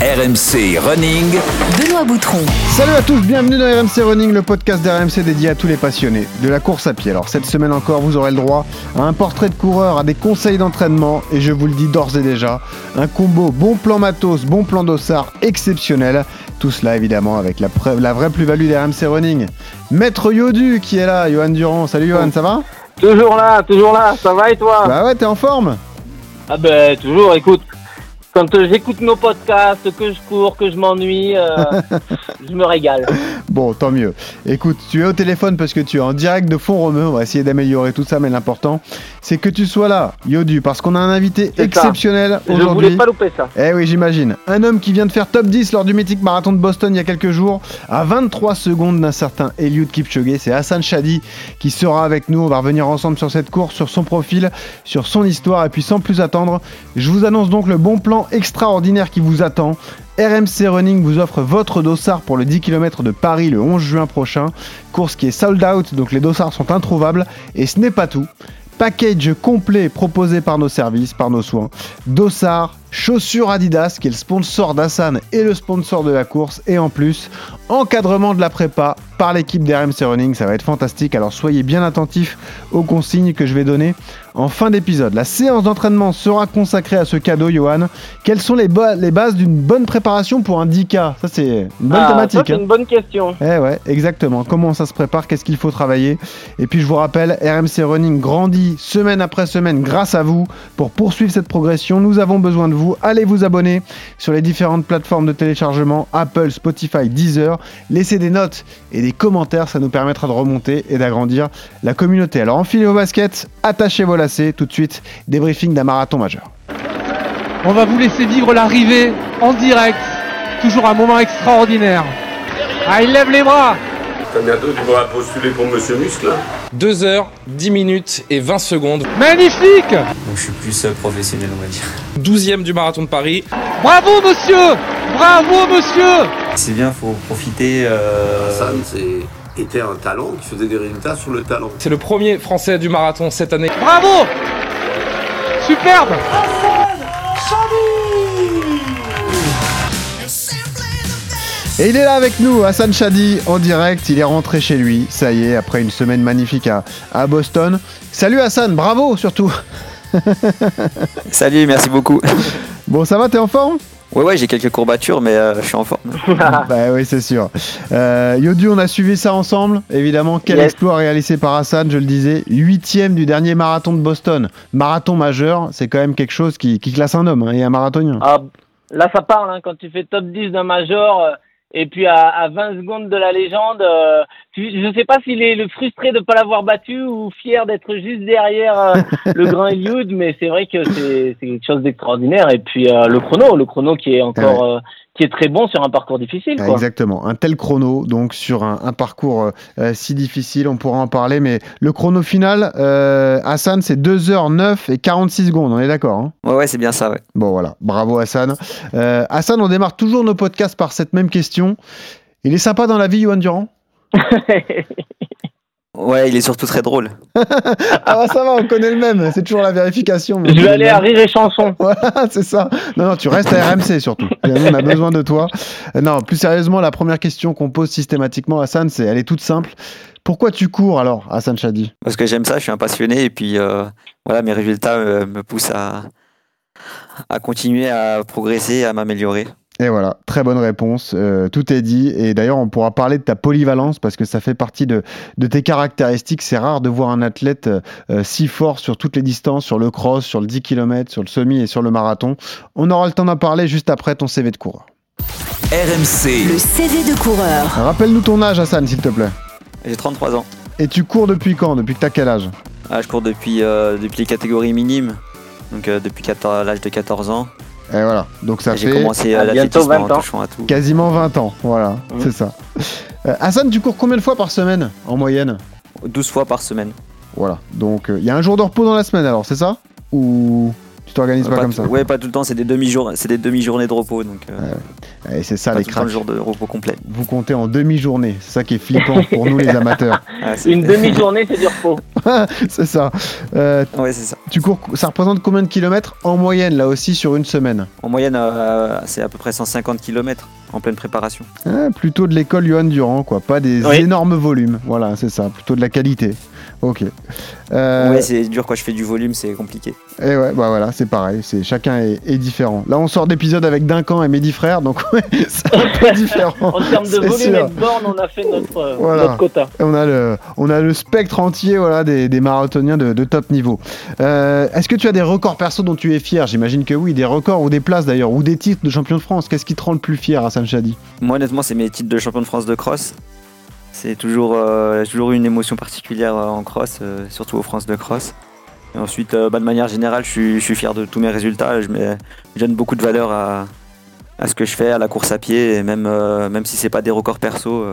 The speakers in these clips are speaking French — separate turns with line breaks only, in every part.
RMC Running.
Benoît Boutron.
Salut à tous, bienvenue dans RMC Running, le podcast d'RMC dédié à tous les passionnés de la course à pied. Alors cette semaine encore, vous aurez le droit à un portrait de coureur, à des conseils d'entraînement et je vous le dis d'ores et déjà, un combo bon plan matos, bon plan d'ossard exceptionnel. Tout cela évidemment avec la, la vraie plus-value d'RMC Running. Maître Yodu qui est là, Johan Durand. Salut Johan, ça va?
Toujours là, toujours là, ça va et toi?
Bah ouais, t'es en forme?
Ah ben toujours, écoute, quand euh, j'écoute nos podcasts, que je cours, que je m'ennuie, euh, je me régale.
Bon, tant mieux. Écoute, tu es au téléphone parce que tu es en direct de fond romeu. On va essayer d'améliorer tout ça, mais l'important, c'est que tu sois là, Yodu, parce qu'on a un invité exceptionnel aujourd'hui. Je
voulais pas louper ça.
Eh oui, j'imagine. Un homme qui vient de faire top 10 lors du mythique marathon de Boston il y a quelques jours, à 23 secondes d'un certain Eliud Kipchoge. C'est Hassan Chadi qui sera avec nous. On va revenir ensemble sur cette course, sur son profil, sur son histoire. Et puis sans plus attendre, je vous annonce donc le bon plan extraordinaire qui vous attend. RMC Running vous offre votre dossard pour le 10 km de Paris le 11 juin prochain. Course qui est sold out, donc les dossards sont introuvables. Et ce n'est pas tout. Package complet proposé par nos services, par nos soins. Dossard, chaussures Adidas, qui est le sponsor d'Assan et le sponsor de la course. Et en plus, encadrement de la prépa par l'équipe d'RMC Running. Ça va être fantastique. Alors soyez bien attentifs aux consignes que je vais donner en fin d'épisode. La séance d'entraînement sera consacrée à ce cadeau, Johan. Quelles sont les, les bases d'une bonne préparation pour un 10K Ça, c'est une bonne
ah,
thématique.
C'est
hein.
une bonne question.
Eh ouais, exactement. Comment ça se prépare? Qu'est-ce qu'il faut travailler? Et puis, je vous rappelle, RMC Running grandit semaine après semaine grâce à vous. Pour poursuivre cette progression, nous avons besoin de vous. Allez vous abonner sur les différentes plateformes de téléchargement Apple, Spotify, Deezer. Laissez des notes et des commentaires, ça nous permettra de remonter et d'agrandir la communauté. Alors, enfilez vos baskets, attachez vos lacets. Tout de suite, débriefing d'un marathon majeur.
On va vous laisser vivre l'arrivée en direct. Toujours un moment extraordinaire. Ah, il lève les bras.
Bientôt, tu pourras postuler pour Monsieur Muscle.
2 heures, 10 minutes et 20 secondes.
Magnifique
Donc je suis plus euh, professionnel, on va dire.
12e du marathon de Paris.
Bravo, monsieur Bravo, monsieur
C'est bien, faut profiter. Euh...
C'est était un talent qui faisait des résultats sur le talent.
C'est le premier français du marathon cette année.
Bravo Superbe
Et il est là avec nous, Hassan Chadi, en direct. Il est rentré chez lui, ça y est, après une semaine magnifique à, à Boston. Salut Hassan, bravo surtout.
Salut, merci beaucoup.
Bon, ça va, t'es en forme?
Ouais, ouais, j'ai quelques courbatures, mais euh, je suis en forme.
bah oui, c'est sûr. Euh, Yodu, on a suivi ça ensemble. Évidemment, quel
Yes.
exploit réalisé par Hassan, je le disais. Huitième du dernier marathon de Boston. Marathon majeur, c'est quand même quelque chose qui, qui classe un homme hein, et un marathonien.
Ah, là, ça parle hein, quand tu fais top 10 d'un major. Et puis à, à 20 secondes de la légende, euh, je ne sais pas s'il est le frustré de ne pas l'avoir battu ou fier d'être juste derrière euh, le grand Eliud, mais c'est vrai que c'est c'est quelque chose d'extraordinaire. Et puis euh, le chrono, le chrono qui est encore euh, qui est très bon sur un parcours difficile.
Ah,
Quoi.
Exactement, un tel chrono, donc sur un, un parcours euh, euh, si difficile, on pourra en parler, mais le chrono final, euh, Hassan, c'est 2h09 et 46 secondes, on est d'accord hein?
Ouais, ouais, c'est bien ça, ouais.
Bon voilà, bravo Hassan. Euh, Hassan, on démarre toujours nos podcasts par cette même question. Il est sympa dans la vie, Johan Durand?
Ouais, il est surtout très drôle.
Ah bah ça va, on connaît le même, c'est toujours la vérification.
je vais aller
le
à rire et chanson.
C'est ça. Non, non, tu restes à RMC surtout. On a besoin de toi. Euh, Non, plus sérieusement, la première question qu'on pose systématiquement à Hassan, c'est, elle est toute simple. Pourquoi tu cours alors, Hassan Chadi?
Parce que j'aime ça, je suis un passionné, et puis euh, voilà, mes résultats euh, me poussent à, à continuer à progresser, à m'améliorer.
Et voilà, très bonne réponse. Euh, tout est dit. Et d'ailleurs, on pourra parler de ta polyvalence parce que ça fait partie de, de tes caractéristiques. C'est rare de voir un athlète euh, euh, si fort sur toutes les distances, sur le cross, sur le 10 km, sur le semi et sur le marathon. On aura le temps d'en parler juste après ton CV de coureur.
RMC.
Le CV de coureur.
Rappelle-nous ton âge, Hassan, s'il te plaît.
J'ai 33 ans.
Et tu cours depuis quand? Depuis que t'as quel âge?
Ah, je cours depuis, euh, depuis les catégories minimes, donc euh, depuis 14 l'âge de 14 ans.
Et voilà, donc ça
J'ai
fait
commencé
à
à
bientôt
l'athlétisme
20
en
ans.
touchant à tout.
quasiment 20 ans. Voilà,
Mhm.
c'est ça. Euh, Hassan, tu cours combien de fois par semaine en moyenne?
12 fois par semaine.
Voilà, donc il y a un jour de repos dans la semaine alors, c'est ça? Ou tu t'organises pas,
Pas
comme ça
Ouais, pas tout le temps, c'est des demi-journées c'est des demi-journées de repos, donc euh,
Et c'est ça
pas
les cracks.
jour de repos complet.
Vous comptez en demi-journée, c'est ça qui est flippant pour nous les amateurs.
Ah, c'est-
Une demi-journée, c'est du repos.
c'est ça. Euh,
Ouais, c'est ça.
tu cours, ça représente combien de kilomètres en moyenne là aussi sur une semaine?
En moyenne, euh, c'est à peu près 150 km en pleine préparation.
Ah, Plutôt de l'école Johan Durand, quoi. Pas des
Oui.
énormes volumes. Voilà, c'est ça. Plutôt de la qualité. Ok. Euh,
Ouais, c'est dur quand je fais du volume, c'est compliqué.
et ouais, bah voilà, c'est pareil. C'est chacun est, est différent. Là, on sort d'épisode avec Duncan et Mehdi Frère, donc ouais, c'est un peu différent.
En termes de volume
sûr.
et de borne, on a fait notre, euh,
Voilà.
notre quota.
On a le, on a le spectre entier voilà, des, des marathoniens de, de top niveau. Euh, Est-ce que tu as des records perso dont tu es fier? J'imagine que oui, des records ou des places d'ailleurs, ou des titres de champion de France. Qu'est-ce qui te rend le plus fier, Hassan Chadi?
Moi, honnêtement, c'est mes titres de champion de France de cross. C'est toujours, euh, toujours une émotion particulière euh, en cross, euh, surtout aux France de cross. Et ensuite, euh, bah, de manière générale, je suis, je suis fier de tous mes résultats. Je, mets- je donne beaucoup de valeur à, à ce que je fais, à la course à pied, et même, même si c'est pas des records perso,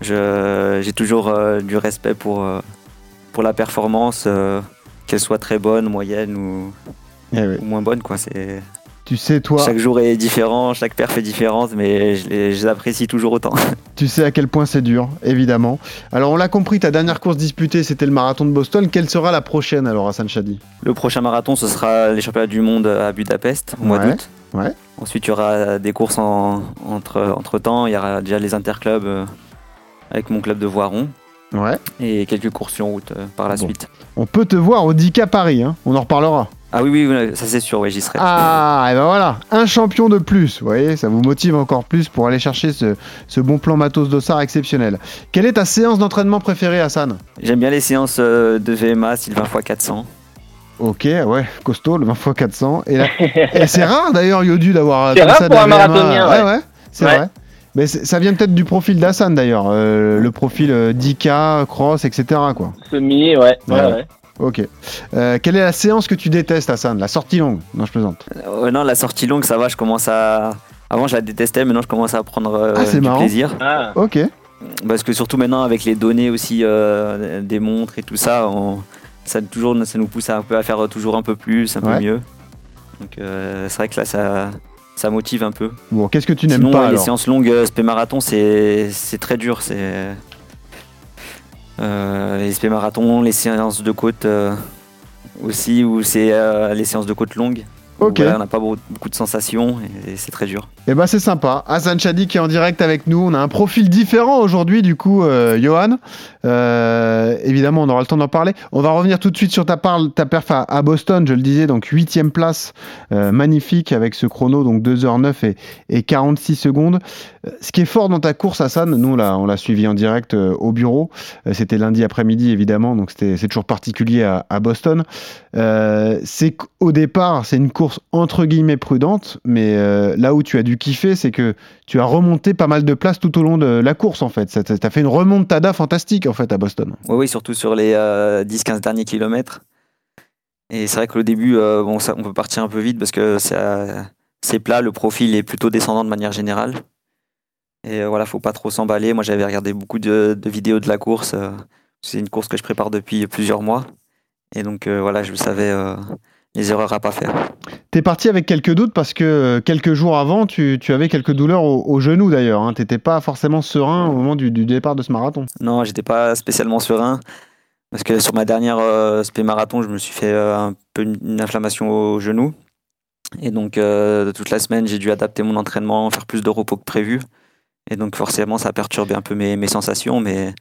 j'ai toujours du respect pour, pour la performance, qu'elle soit très bonne, moyenne ou,
Eh oui.
ou moins bonne. Quoi. C'est,
Tu sais, toi,
chaque jour est différent, chaque perf est différente, mais je les, je les apprécie toujours autant.
tu sais à quel point c'est dur, évidemment. Alors, on l'a compris, ta dernière course disputée, c'était le marathon de Boston. Quelle sera la prochaine alors, Hassan Chadi?
Le prochain marathon, ce sera les championnats du monde à Budapest au mois
Ouais,
d'août.
ouais.
Ensuite, il y aura des courses en- entre, entre temps. Il y aura déjà les interclubs euh, avec mon club de Voiron
Ouais.
et quelques courses sur route euh, par la
Bon.
suite.
On peut te voir au 10K Paris, hein. on en reparlera.
Ah oui, oui, ça c'est sûr, ouais, j'y serai.
Ah, et ben voilà, un champion de plus, vous voyez, ça vous motive encore plus pour aller chercher ce, ce bon plan matos d'Ossard exceptionnel. Quelle est ta séance d'entraînement préférée, Hassan?
J'aime bien les séances euh, de VMA, Sylvain x 400.
Ok, ouais, costaud, le 20 x 400. Et, là- et c'est rare d'ailleurs, Yodu, d'avoir
C'est
comme
rare
ça
pour
de
un marathonien,
Ouais,
ouais.
ouais, c'est
Ouais.
vrai. Mais c'est- ça vient peut-être du profil d'Hassan d'ailleurs, euh, le profil euh, 10K, cross, etc. Quoi.
Semi, ouais. ouais,
Ouais. Ok. Euh, quelle est la séance que tu détestes, Hassan? La sortie longue Non, je plaisante.
Euh, non, la sortie longue, ça va, je commence à. Avant, je la détestais, maintenant, je commence à prendre euh,
Ah, c'est
du
marrant.
plaisir.
Ah.
Ok.
Parce que surtout maintenant, avec les données aussi euh, des montres et tout ça, on- ça, toujours, ça nous pousse à, un peu à faire toujours un peu plus, un
Ouais.
peu mieux. Donc euh, c'est vrai que là, ça, ça motive un peu.
Bon, qu'est-ce que tu n'aimes
Sinon,
pas
ouais, les
alors?
séances longues, spé marathon, c'est c'est très dur. C'est les spé marathon, les séances de côte euh, aussi, ou c'est euh, les séances de côte longues. où,
Ok.
voilà, on n'a pas beaucoup de sensations et c'est très dur.
Eh ben c'est sympa. Hassan Chadi qui est en direct avec nous. On a un profil différent aujourd'hui du coup, euh, Johan. Euh, évidemment, on aura le temps d'en parler. On va revenir tout de suite sur ta, parle, ta perf à, Boston, je le disais, donc huitième place, euh, magnifique avec ce chrono, donc 2h09 et, et 46 secondes. Ce qui est fort dans ta course, Hassan, nous l'a, on l'a suivi en direct au bureau. C'était lundi après-midi évidemment, donc c'est toujours particulier à, Boston. C'est qu'au départ, c'est une course entre guillemets prudente, mais là où tu as dû kiffer, c'est que tu as remonté pas mal de places tout au long de la course en fait. Tu as fait une remontada fantastique en fait à Boston.
Oui, surtout sur les euh, 10-15 derniers kilomètres. Et c'est vrai qu'au début, euh, bon, ça, on peut partir un peu vite parce que c'est plat, le profil est plutôt descendant de manière générale. Et euh, voilà, faut pas trop s'emballer. Moi, j'avais regardé beaucoup de, de vidéos de la course. euh, c'est une course que je prépare depuis plusieurs mois. Et donc, euh, voilà, je savais euh, les erreurs à pas faire.
T'es parti avec quelques doutes parce que euh, quelques jours avant, tu, tu avais quelques douleurs au, au genou d'ailleurs. Hein. T'étais pas forcément serein au moment du, du départ de ce marathon.
Non, j'étais pas spécialement serein. Parce que sur ma dernière euh, spé marathon, je me suis fait euh, un peu une, une inflammation au genou. Et donc, euh, toute la semaine, j'ai dû adapter mon entraînement, faire plus de repos que prévu. Et donc, forcément, ça a perturbé un peu mes, mes sensations. Mais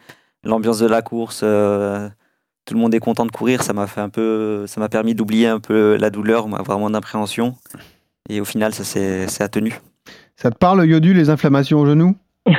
l'ambiance de la course, tout le monde est content de courir. Ça m'a fait un peu, ça m'a permis d'oublier un peu la douleur, avoir moins d'appréhension. Et au final, ça s'est ça a tenu.
Ça te parle, Yodu, les inflammations au genou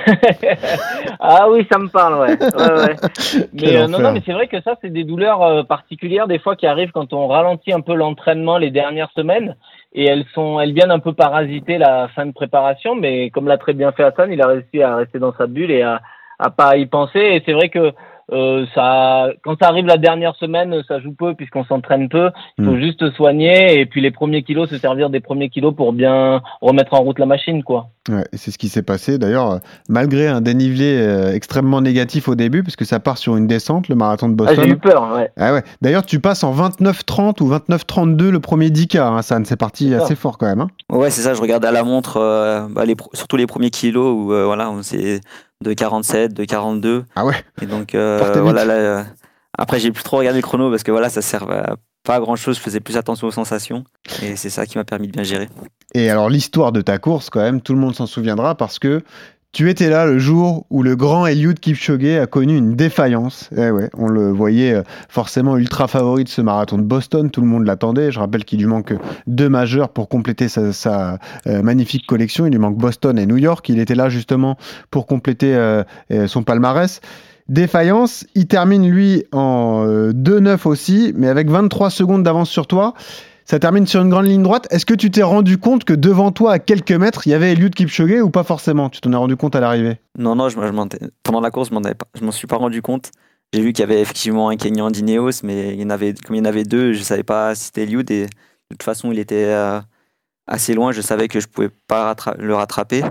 ah oui, ça me parle, ouais. ouais, ouais. Mais euh, non, non, mais c'est vrai que ça, c'est des douleurs euh, particulières des fois qui arrivent quand on ralentit un peu l'entraînement les dernières semaines. Et elles sont, elles viennent un peu parasiter la fin de préparation. Mais comme l'a très bien fait Hassan, il a réussi à rester dans sa bulle et à, à pas y penser. Et c'est vrai que euh, ça, quand ça arrive la dernière semaine, ça joue peu puisqu'on s'entraîne peu. Il faut
Mm.
juste soigner et puis les premiers kilos, se servir des premiers kilos pour bien remettre en route la machine, quoi.
Ouais, et c'est ce qui s'est passé d'ailleurs, euh, malgré un dénivelé euh, extrêmement négatif au début, parce que ça part sur une descente, le marathon de
Ah, j'ai
Boston.
eu peur, ouais.
Ah ouais. D'ailleurs, tu passes en 29-30 ou 29-32 le premier 10K, hein, Hassan. C'est parti
C'est ça.
assez fort quand même. hein.
Ouais, c'est ça, je regardais à la montre, euh, bah, les, surtout les premiers kilos où euh, voilà, on- c'est de 47, de 42.
Ah ouais.
Et donc, euh, voilà, là, euh, Après, j'ai plus trop regardé le chrono parce que voilà, ça sert à pas à grand chose. Je faisais plus attention aux sensations et c'est ça qui m'a permis de bien gérer.
Et alors l'histoire de ta course, quand même, tout le monde s'en souviendra parce que tu étais là le jour où le grand Eliud Kipchoge a connu une défaillance. Eh ouais, on le voyait euh, forcément ultra favori de ce marathon de Boston, tout le monde l'attendait. Je rappelle qu'il lui manque deux majeurs pour compléter sa, euh, magnifique collection. Il lui manque Boston et New York. Il était là justement pour compléter euh, son palmarès. Défaillance, il termine lui en euh, 2-9 aussi, mais avec 23 secondes d'avance sur toi. Ça termine sur une grande ligne droite. Est-ce que tu t'es rendu compte que devant toi, à quelques mètres, il y avait Eliud Kipchoge ou pas forcément? Tu t'en es rendu compte à l'arrivée?
Non, non, je, je pendant la course, je m'en suis pas rendu compte. J'ai vu qu'il y avait effectivement un Kenyan d'Ineos, mais il y en avait, comme il y en avait deux, je savais pas si c'était Eliud. De toute façon, il était euh, assez loin. Je savais que je pouvais pas le rattraper.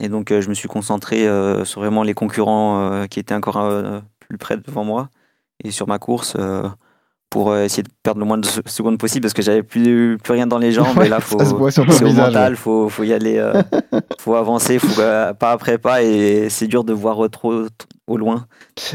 Et donc, euh, je me suis concentré euh, sur vraiment les concurrents qui étaient encore plus près devant moi et sur ma course pour euh, essayer de perdre le moins de se- secondes possible parce que j'avais plus, plus rien dans les jambes.
Ouais,
et là, faut, c'est au mental, faut, faut y aller, euh, faut avancer, faut euh, pas après pas et c'est dur de voir trop au loin.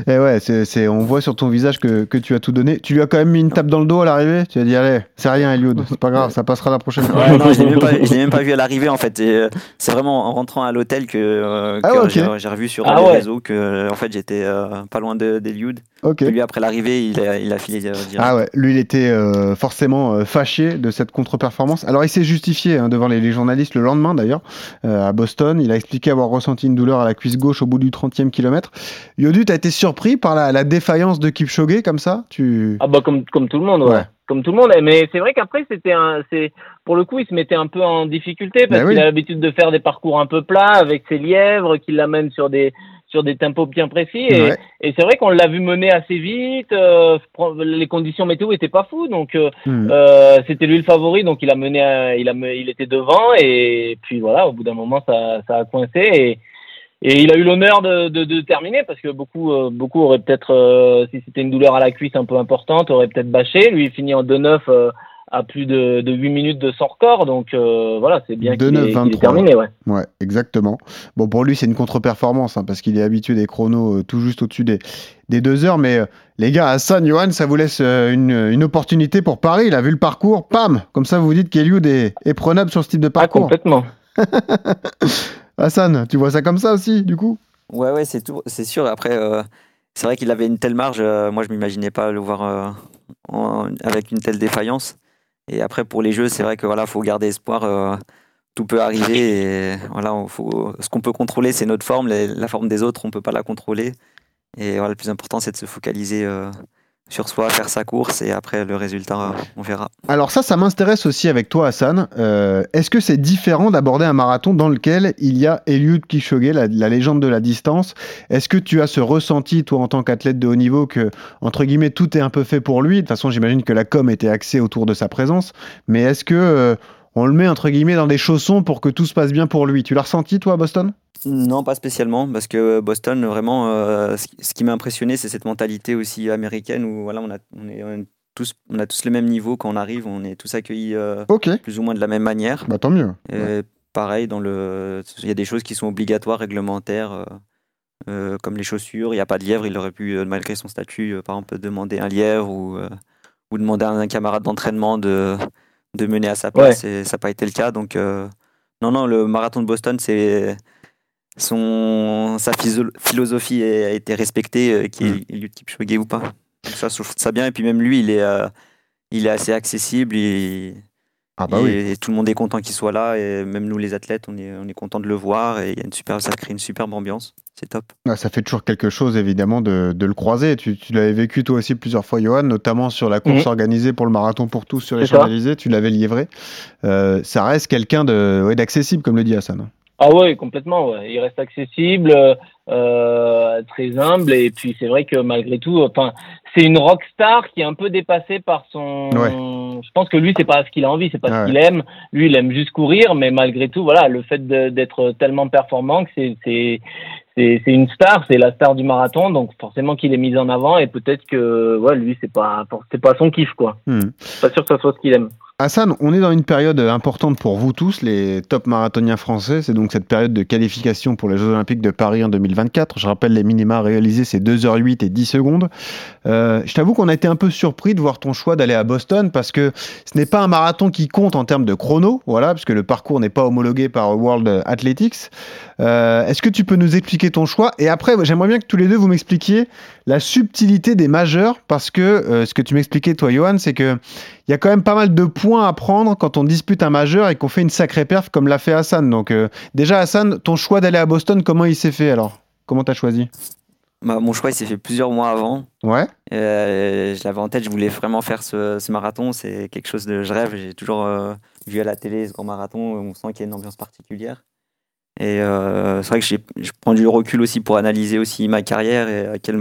Eh ouais, c'est, on voit sur ton visage que, que tu as tout donné. Tu lui as quand même mis une tape dans le dos à l'arrivée Tu as dit, allez, c'est rien, Eliud, c'est pas grave, ça passera la prochaine fois.
Ouais, non, je l'ai même pas, je l'ai même pas vu à l'arrivée en fait. Et, euh, c'est vraiment en rentrant à l'hôtel que, euh,
Ah
que j'ai, revu sur
Ah
les
ouais.
réseaux que en fait j'étais euh, pas loin de d'Eliud.
Ok.
Et Lui après l'arrivée, il a, il a filé euh, direct.
Ah ouais, lui il était euh, forcément euh, fâché de cette contre-performance. Alors il s'est justifié hein, devant les, les journalistes le lendemain d'ailleurs euh, à Boston. Il a expliqué avoir ressenti une douleur à la cuisse gauche au bout du 30e kilomètre. Yodu, t'as été surpris par la, la défaillance de Kipchoge comme ça? Tu...
Ah bah comme comme tout le monde, ouais.
Ouais.
Comme tout le monde, mais c'est vrai qu'après c'était un c'est pour le coup, il se mettait un peu en difficulté parce
Ben
qu'il
oui.
a l'habitude de faire des parcours un peu plats avec ses lièvres qui l'amènent sur des sur des tempos bien précis et,
Ouais.
et c'est vrai qu'on l'a vu mener assez vite, euh, les conditions météo étaient pas fous donc euh,
Hmm.
euh, c'était lui le favori donc il a mené à- il a il était devant et puis voilà, au bout d'un moment ça ça a coincé et et il a eu l'honneur de, de, de terminer parce que beaucoup, euh, beaucoup auraient peut-être, euh, si c'était une douleur à la cuisse un peu importante, auraient peut-être bâché. Lui, il finit en 2-9 euh, à plus de, de 8 minutes de son record. Donc voilà, c'est bien qu'il
2-9,
ait, qu'il ait
23.
terminé. Ouais.
Ouais, exactement. Bon, pour lui, c'est une contre-performance, hein, parce qu'il est habitué des chronos tout juste au-dessus des, des deux heures. Mais les gars, Hassan, Johan, ça vous laisse une, une opportunité pour Paris. Il a vu le parcours, pam Comme ça, vous vous dites qu'Eliud est, est prenable sur ce type de
Ah,
parcours.
complètement.
Hassan, tu vois ça comme ça aussi, du coup?
Ouais, ouais, c'est tout, c'est sûr. Après, euh, c'est vrai qu'il avait une telle marge. euh, moi, je m'imaginais pas le voir euh, avec une telle défaillance. Et après, pour les jeux, c'est vrai que voilà, faut garder espoir. tout peut arriver. Voilà, ce qu'on peut contrôler, c'est notre forme. Les- la forme des autres, on peut pas la contrôler. Et voilà, le plus important, c'est de se focaliser sur soi, faire sa course, et après le résultat, on verra.
Alors ça, ça m'intéresse aussi avec toi, Hassan. Euh, Est-ce que c'est différent d'aborder un marathon dans lequel il y a Eliud Kipchoge, la, la légende de la distance? Est-ce que tu as ce ressenti, toi, en tant qu'athlète de haut niveau, que, entre guillemets, tout est un peu fait pour lui? De toute façon, j'imagine que la com était axée autour de sa présence. Mais est-ce que euh, on le met, entre guillemets, dans des chaussons pour que tout se passe bien pour lui Tu l'as ressenti, toi, à Boston?
Non, pas spécialement, parce que Boston, vraiment, euh, ce qui- m'a impressionné, c'est cette mentalité aussi américaine où voilà, on a, on est, on est tous, on a tous le même niveau quand on arrive, on est tous accueillis euh, plus ou moins de la même manière.
bah tant mieux.
Et Pareil, dans le, il y a des choses qui sont obligatoires, réglementaires, euh, comme les chaussures. Il n'y a pas de lièvre, il aurait pu, malgré son statut, par exemple, demander un lièvre ou, ou demander à un camarade d'entraînement de, de mener à sa place. Et ça n'a pas été le cas. Donc, euh, non, non, le marathon de Boston, c'est son, sa philosophie a été respectée, euh, qu'il
Mm.
Eliud Kipchoge ou pas. Donc ça, je trouve ça bien. Et puis même lui, il est, euh, il est assez accessible.
Ah bah
et,
oui.
et tout le monde est content qu'il soit là. Et même nous, les athlètes, on est, on est content de le voir. Et il y a une super, ça crée une superbe ambiance. C'est top.
Ah, ça fait toujours quelque chose, évidemment, de, de le croiser. Tu, tu l'avais vécu toi aussi plusieurs fois, Johan, notamment sur la course
Mhm.
organisée pour le marathon pour tous sur les. Champs-Élysées. Tu l'avais livré. Euh, ça reste quelqu'un de, ouais, d'accessible, comme le dit Hassan.
Ah ouais, complètement. Ouais. Il reste accessible, euh, très humble, et puis c'est vrai que malgré tout, enfin, c'est une rockstar qui est un peu dépassée par son.
Ouais.
Je pense que lui, c'est pas ce qu'il a envie, c'est pas
Ah
ce qu'il aime. Lui, il aime juste courir, mais malgré tout, voilà, le fait de- d'être tellement performant, que c'est c'est une star, c'est la star du marathon, donc forcément qu'il est mis en avant, et peut-être que ouais, lui, c'est pas c'est pas son kiff quoi.
Hmm.
Pas sûr que ça soit ce qu'il aime.
Hassan, on est dans une période importante pour vous tous, les top marathoniens français. C'est donc cette période de qualification pour les Jeux Olympiques de Paris en 2024. Je rappelle, les minima réalisés, c'est 2h08 et 10 secondes. Euh, je t'avoue qu'on a été un peu surpris de voir ton choix d'aller à Boston parce que ce n'est pas un marathon qui compte en termes de chrono, voilà, puisque le parcours n'est pas homologué par World Athletics. Euh, Est-ce que tu peux nous expliquer ton choix? Et après, j'aimerais bien que tous les deux vous m'expliquiez la subtilité des majeurs parce que euh, ce que tu m'expliquais, toi, Johan, c'est que il y a quand même pas mal de points à prendre quand on dispute un majeur et qu'on fait une sacrée perf comme l'a fait Hassan. Donc euh, déjà Hassan, ton choix d'aller à Boston, comment il s'est fait alors? Comment t'as choisi?
Bah, mon choix, il s'est fait plusieurs mois avant.
Ouais.
Euh, je l'avais en tête, je voulais vraiment faire ce, ce marathon. C'est quelque chose de. Je rêve, j'ai toujours euh, vu à la télé ce grand marathon. On sent qu'il y a une ambiance particulière. Et euh, c'est vrai que je prends du recul aussi pour analyser aussi ma carrière et à quel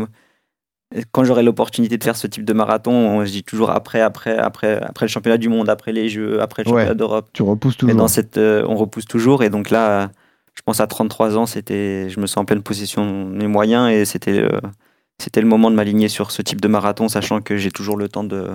quand j'aurai l'opportunité de faire ce type de marathon, on se dit toujours après, après, après, après le championnat du monde, après les Jeux, après le
Ouais.
championnat d'Europe.
Tu repousses
Et
toujours.
dans cette, euh, on repousse toujours. Et donc là, je pense à 33 ans, c'était, je me sens en pleine possession de mes moyens et c'était, euh, c'était le moment de m'aligner sur ce type de marathon, sachant que j'ai toujours le temps de,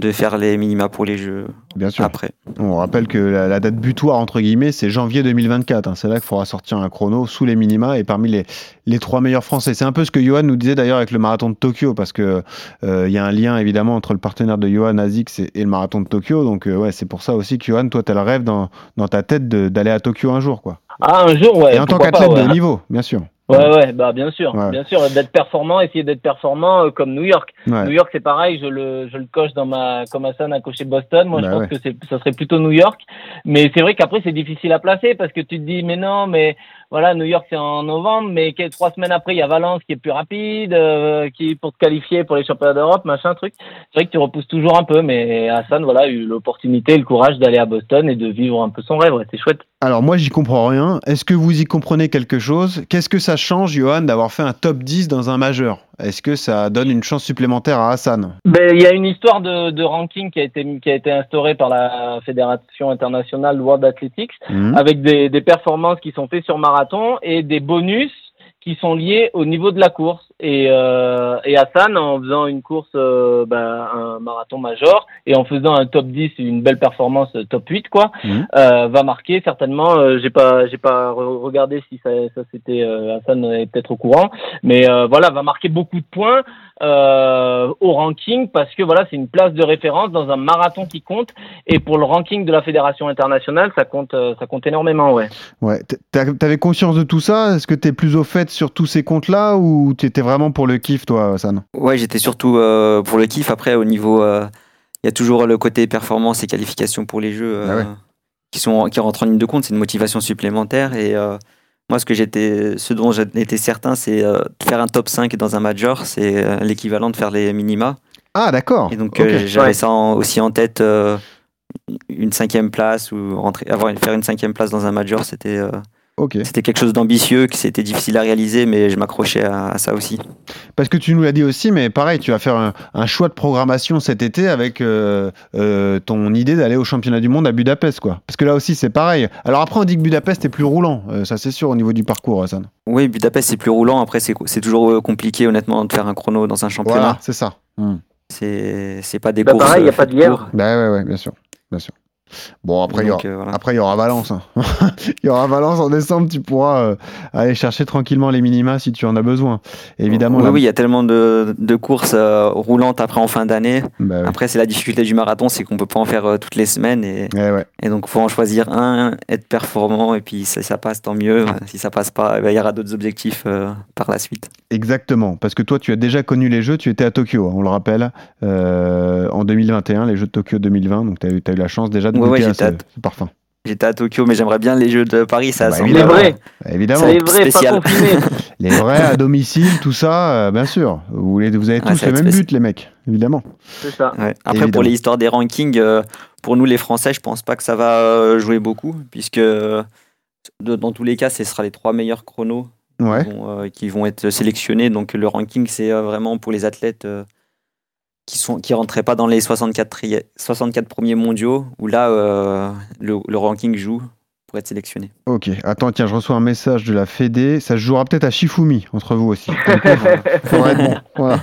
de faire les minima pour les jeux
Bien sûr.
après.
On rappelle que la, la date butoir, entre guillemets, c'est janvier 2024. hein. C'est là qu'il faudra sortir un chrono sous les minima et parmi les, les trois meilleurs français. C'est un peu ce que Johan nous disait d'ailleurs avec le marathon de Tokyo, parce que euh, il y a un lien évidemment entre le partenaire de Johan, ASICS, et, et le marathon de Tokyo. Donc euh, ouais, c'est pour ça aussi que Johan, toi, tu as le rêve dans, dans ta tête d'aller à Tokyo un jour. quoi.
Ah, un jour, ouais.
et en tant qu'athlète
ouais.
de haut niveau, bien sûr.
Ouais, ouais, bah bien sûr,
Ouais.
bien sûr, d'être performant, essayer d'être performant euh, comme New York.
Ouais.
New York, c'est pareil, je le, je le coche dans ma, comme Hassan a coché Boston. Moi,
Bah
je pense
ouais.
que c'est, ça serait plutôt New York. Mais c'est vrai qu'après, c'est difficile à placer parce que tu te dis, mais non, mais voilà, New York, c'est en novembre, mais trois semaines après, il y a Valence qui est plus rapide, euh, qui pour te qualifier pour les championnats d'Europe, machin, truc. C'est vrai que tu repousses toujours un peu, mais Hassan, voilà, eu l'opportunité, le courage d'aller à Boston et de vivre un peu son rêve. Ouais, c'est chouette.
Alors moi, j'y comprends rien. Est-ce que vous y comprenez quelque chose? Qu'est-ce que ça change, Johan, d'avoir fait un top 10 dans un majeur? Est-ce que ça donne une chance supplémentaire à Hassan?
Ben, il y a une histoire de, de ranking qui a été qui a été instaurée par la Fédération internationale World Athletics
Mhm.
avec des, des performances qui sont faites sur marathon et des bonus qui sont liés au niveau de la course. Et, euh, et Hassan, en faisant une course, euh, ben, un marathon major, et en faisant un top 10, une belle performance euh, top 8, quoi,
Mhm.
euh, va marquer certainement, euh, j'ai pas, j'ai pas re- regardé si ça, ça c'était, euh, Hassan est peut-être au courant, mais euh, voilà, va marquer beaucoup de points euh, au ranking parce que voilà, c'est une place de référence dans un marathon qui compte, et pour le ranking de la fédération internationale, ça compte, euh, ça compte énormément, ouais.
Ouais. T'avais conscience de tout ça? Est-ce que t'es plus au fait sur tous ces comptes-là ou t'étais vraiment pour le kiff, toi, Hassan?
Ouais, j'étais surtout euh, pour le kiff. Après, au niveau, euh, il y a toujours le côté performance et qualification pour les jeux euh,
Ah ouais.
qui sont qui rentrent en ligne de compte. C'est une motivation supplémentaire. Et euh, moi, ce que j'étais, ce dont j'étais certain, c'est euh, de faire un top 5 dans un major, c'est euh, l'équivalent de faire les minima.
Ah, d'accord.
Et donc euh, j'avais
Ouais.
ça en- aussi en tête. euh, une cinquième place ou rentrer, avoir faire une cinquième place dans un major, c'était c'était quelque chose d'ambitieux, que c'était difficile à réaliser, mais je m'accrochais à, à ça aussi.
Parce que tu nous l'as dit aussi, mais pareil, tu vas faire un, un choix de programmation cet été avec euh, euh, ton idée d'aller au championnat du monde à Budapest, quoi. Parce que là aussi, c'est pareil. Alors après, on dit que Budapest est plus roulant, euh, ça c'est sûr au niveau du parcours, Hassan.
Oui, Budapest c'est plus roulant. Après c'est c'est toujours compliqué honnêtement de faire un chrono dans un championnat.
Voilà, c'est ça. Hmm.
C'est c'est pas des
Bah,
courses.
pareil, y a
euh,
pas de lièvre.
Bah ouais, ouais, bien sûr, bien sûr. Bon, après, il y aura,
Donc, euh, voilà.
Après, il y aura Valence. hein. il y aura Valence en décembre. Tu pourras euh, aller chercher tranquillement les minima si tu en as besoin. Évidemment.
Oui,
là-
oui, il y a tellement de, de courses euh, roulantes après en fin d'année.
Bah.
Après, c'est la difficulté du marathon, c'est qu'on peut pas en faire toutes les semaines et,
Ouais, ouais.
et donc faut en choisir un, être performant et puis si ça passe, tant mieux. Si ça passe pas, eh ben, il y aura d'autres objectifs euh, par la suite.
Exactement. Parce que toi, tu as déjà connu les Jeux. Tu étais à Tokyo, hein, on le rappelle, euh, en 2021, les Jeux de Tokyo 2020. Donc, tu as, t'as eu la chance déjà de
Ouais, j'étais à-
ce parfum.
J'étais à Tokyo, mais j'aimerais bien les Jeux de Paris, ça
Bah,
semble-
Les
évidemment.
vrais,
Évidemment.
les vrais, pas.
Les vrais à domicile, tout ça, euh, bien sûr. Vous, avez tous le même but, les mecs, évidemment.
C'est ça.
Ouais. Après,
Évidemment.
pour les histoires des rankings, euh, pour nous les Français, je pense pas que ça va euh, jouer beaucoup, puisque euh, de- dans tous les cas, ce sera les trois meilleurs chronos
Ouais.
qui, vont, euh, qui vont être sélectionnés. Donc le ranking, c'est euh, vraiment pour les athlètes euh, qui sont qui rentraient pas dans les 64, tri- 64 premiers mondiaux, où là, euh, le, le ranking joue pour être sélectionné.
Ok, attends, tiens, je reçois un message de la Fédé. Ça se jouera peut-être à Shifumi entre vous aussi. Faudrait être bon. Voilà.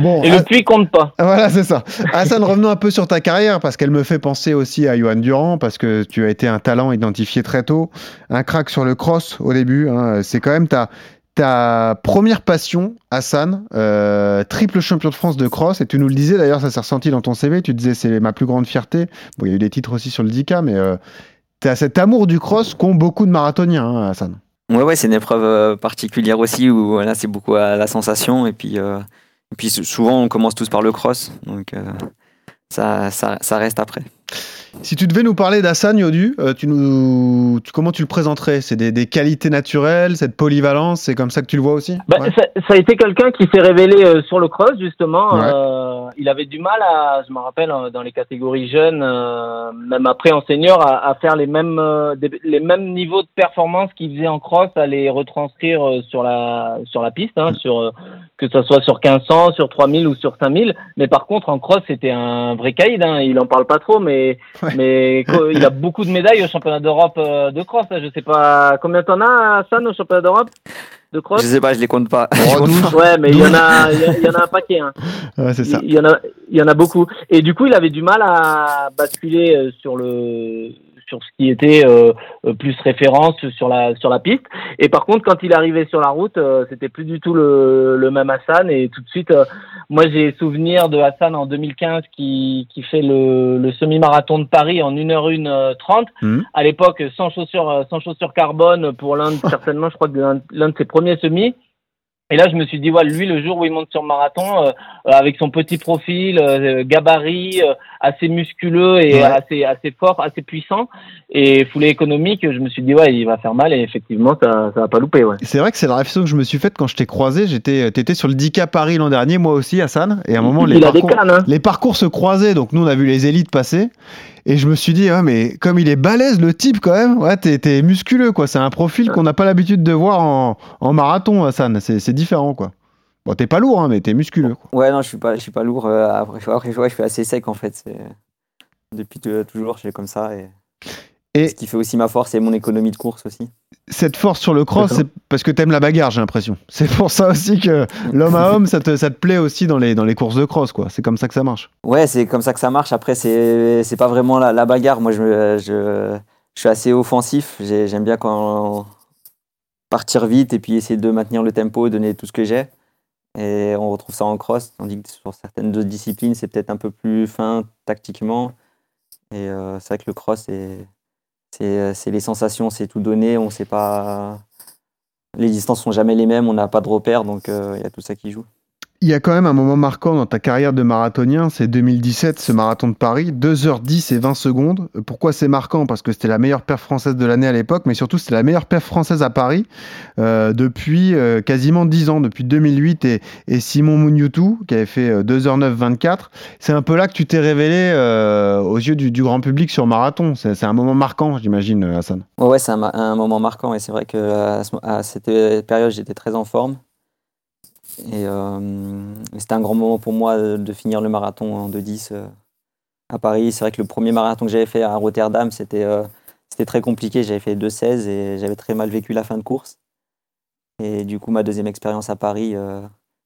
Bon,
Et
ah,
le puits compte pas.
voilà, c'est ça. Hassan, revenons un peu sur ta carrière parce qu'elle me fait penser aussi à Johan Durand parce que tu as été un talent identifié très tôt, un crack sur le cross au début. hein. C'est quand même ta, ta première passion, Hassan, euh, triple champion de France de cross. Et tu nous le disais d'ailleurs, ça s'est ressenti dans ton CV. Tu disais c'est ma plus grande fierté. Bon, il y a eu des titres aussi sur le 10K, mais tu as cet amour du cross qu'ont beaucoup de marathoniens, hein, Hassan.
Ouais, ouais, c'est une épreuve euh, particulière aussi où voilà, c'est beaucoup à la sensation. Et puis, euh, et puis sou- souvent, on commence tous par le cross. Donc, euh, ça, ça, ça reste après.
Si tu devais nous parler d'Hassan Yodu, euh, tu nous, tu- comment tu le présenterais? C'est des, des qualités naturelles, cette polyvalence, c'est comme ça que tu le vois aussi?
Bah,
Ouais.
ça, ça a été quelqu'un qui s'est révélé euh, sur le cross justement.
Ouais.
Euh, il avait du mal à, je me rappelle, euh, dans les catégories jeunes, euh, même après en senior, à, à faire les mêmes euh, des- les mêmes niveaux de performance qu'il faisait en cross, à les retranscrire euh, sur la sur la piste, hein, sur euh, que ce soit sur 1500, sur 3000 ou sur 5000. Mais par contre en cross, c'était un vrai caïd. Hein, il en parle pas trop, mais
Ouais.
mais il a beaucoup de médailles au championnat d'Europe euh, de cross. Je sais pas combien t'en as, Hassan, au championnat d'Europe de cross?
Je sais pas, je les compte pas.
Oh.
Ouais, mais il y en a, il y, a- il y en a un paquet. Hein.
Ouais, c'est ça.
Il y en a, il y en a beaucoup. Et du coup, il avait du mal à basculer euh, sur le, sur ce qui était euh, euh, plus référence sur la, sur la piste. Et par contre, quand il arrivait sur la route, euh, c'était plus du tout le, le même Hassan. Et tout de suite, euh, moi, j'ai souvenir de Hassan en 2015 qui, qui fait le, le semi-marathon de Paris en 1h1 30
Mhm.
à l'époque sans chaussures euh, sans chaussures carbone pour l'un certainement je crois que l'un de ses premiers semis et là je me suis dit ouais lui le jour où il monte sur marathon euh, euh, avec son petit profil euh, gabarit euh, assez musculeux et
Ouais.
assez assez fort assez puissant et foulée économique je me suis dit ouais il va faire mal et effectivement ça ça va pas louper ouais
C'est vrai que c'est la réflexion que je me suis faite quand je t'ai croisé. J'étais, étais sur le 10K Paris l'an dernier, moi aussi, Hassan. Et à un moment, les parcours,
cannes hein.
les parcours se croisaient. Donc nous, on a vu les élites passer. Et je me suis dit, ouais, mais comme il est balèze, le type, quand même, ouais, t'es, musculeux, quoi. C'est un profil qu'on n'a pas l'habitude de voir en, marathon, Hassan. C'est, différent, quoi. Bon, t'es pas lourd, hein, mais t'es musculeux, quoi.
Ouais, non, je suis pas, je suis pas lourd. euh, après, après, ouais, je suis assez sec en fait. Depuis t- toujours, je suis comme ça. Et...
Et-
Ce qui fait aussi ma force, c'est mon économie de course aussi.
Cette force sur le cross, c'est parce que t'aimes la bagarre, j'ai l'impression. C'est pour ça aussi que l'homme à homme, ça te, ça te plaît aussi dans les, dans les courses de cross, quoi. C'est comme ça que ça marche.
Ouais, c'est comme ça que ça marche. Après, c'est c'est pas vraiment la, la bagarre. Moi, je, me- je, je suis assez offensif. J'ai- J'aime bien quand partir vite et puis essayer de maintenir le tempo, donner tout ce que j'ai. Et on retrouve ça en cross, tandis que sur certaines autres disciplines, c'est peut-être un peu plus fin tactiquement. Et euh, c'est vrai que le cross, c'est c'est c'est les sensations, c'est tout donné. On sait pas. Les distances sont jamais les mêmes, on n'a pas de repères, donc euh, il y a tout ça qui joue.
Il y a quand même un moment marquant dans ta carrière de marathonien, c'est 2017, ce marathon de Paris, 2h10 et 20 secondes. Pourquoi c'est marquant? Parce que c'était la meilleure perf française de l'année à l'époque, mais surtout c'était la meilleure perf française à Paris euh, depuis euh, quasiment 10 ans, depuis 2008 et, Simon Mounioutou qui avait fait euh, 2h09 24. C'est un peu là que tu t'es révélé euh, aux yeux du, grand public sur marathon. C'est un moment marquant, j'imagine, Hassan.
Ouais, c'est un, moment marquant et c'est vrai que à, ce- à cette euh, période, j'étais très en forme. Et euh, c'était un grand moment pour moi de, finir le marathon en 2-10 euh, à Paris. C'est vrai que le premier marathon que j'avais fait à Rotterdam, c'était euh, très compliqué. J'avais fait 2-16 et j'avais très mal vécu la fin de course. Et du coup, ma deuxième expérience à Paris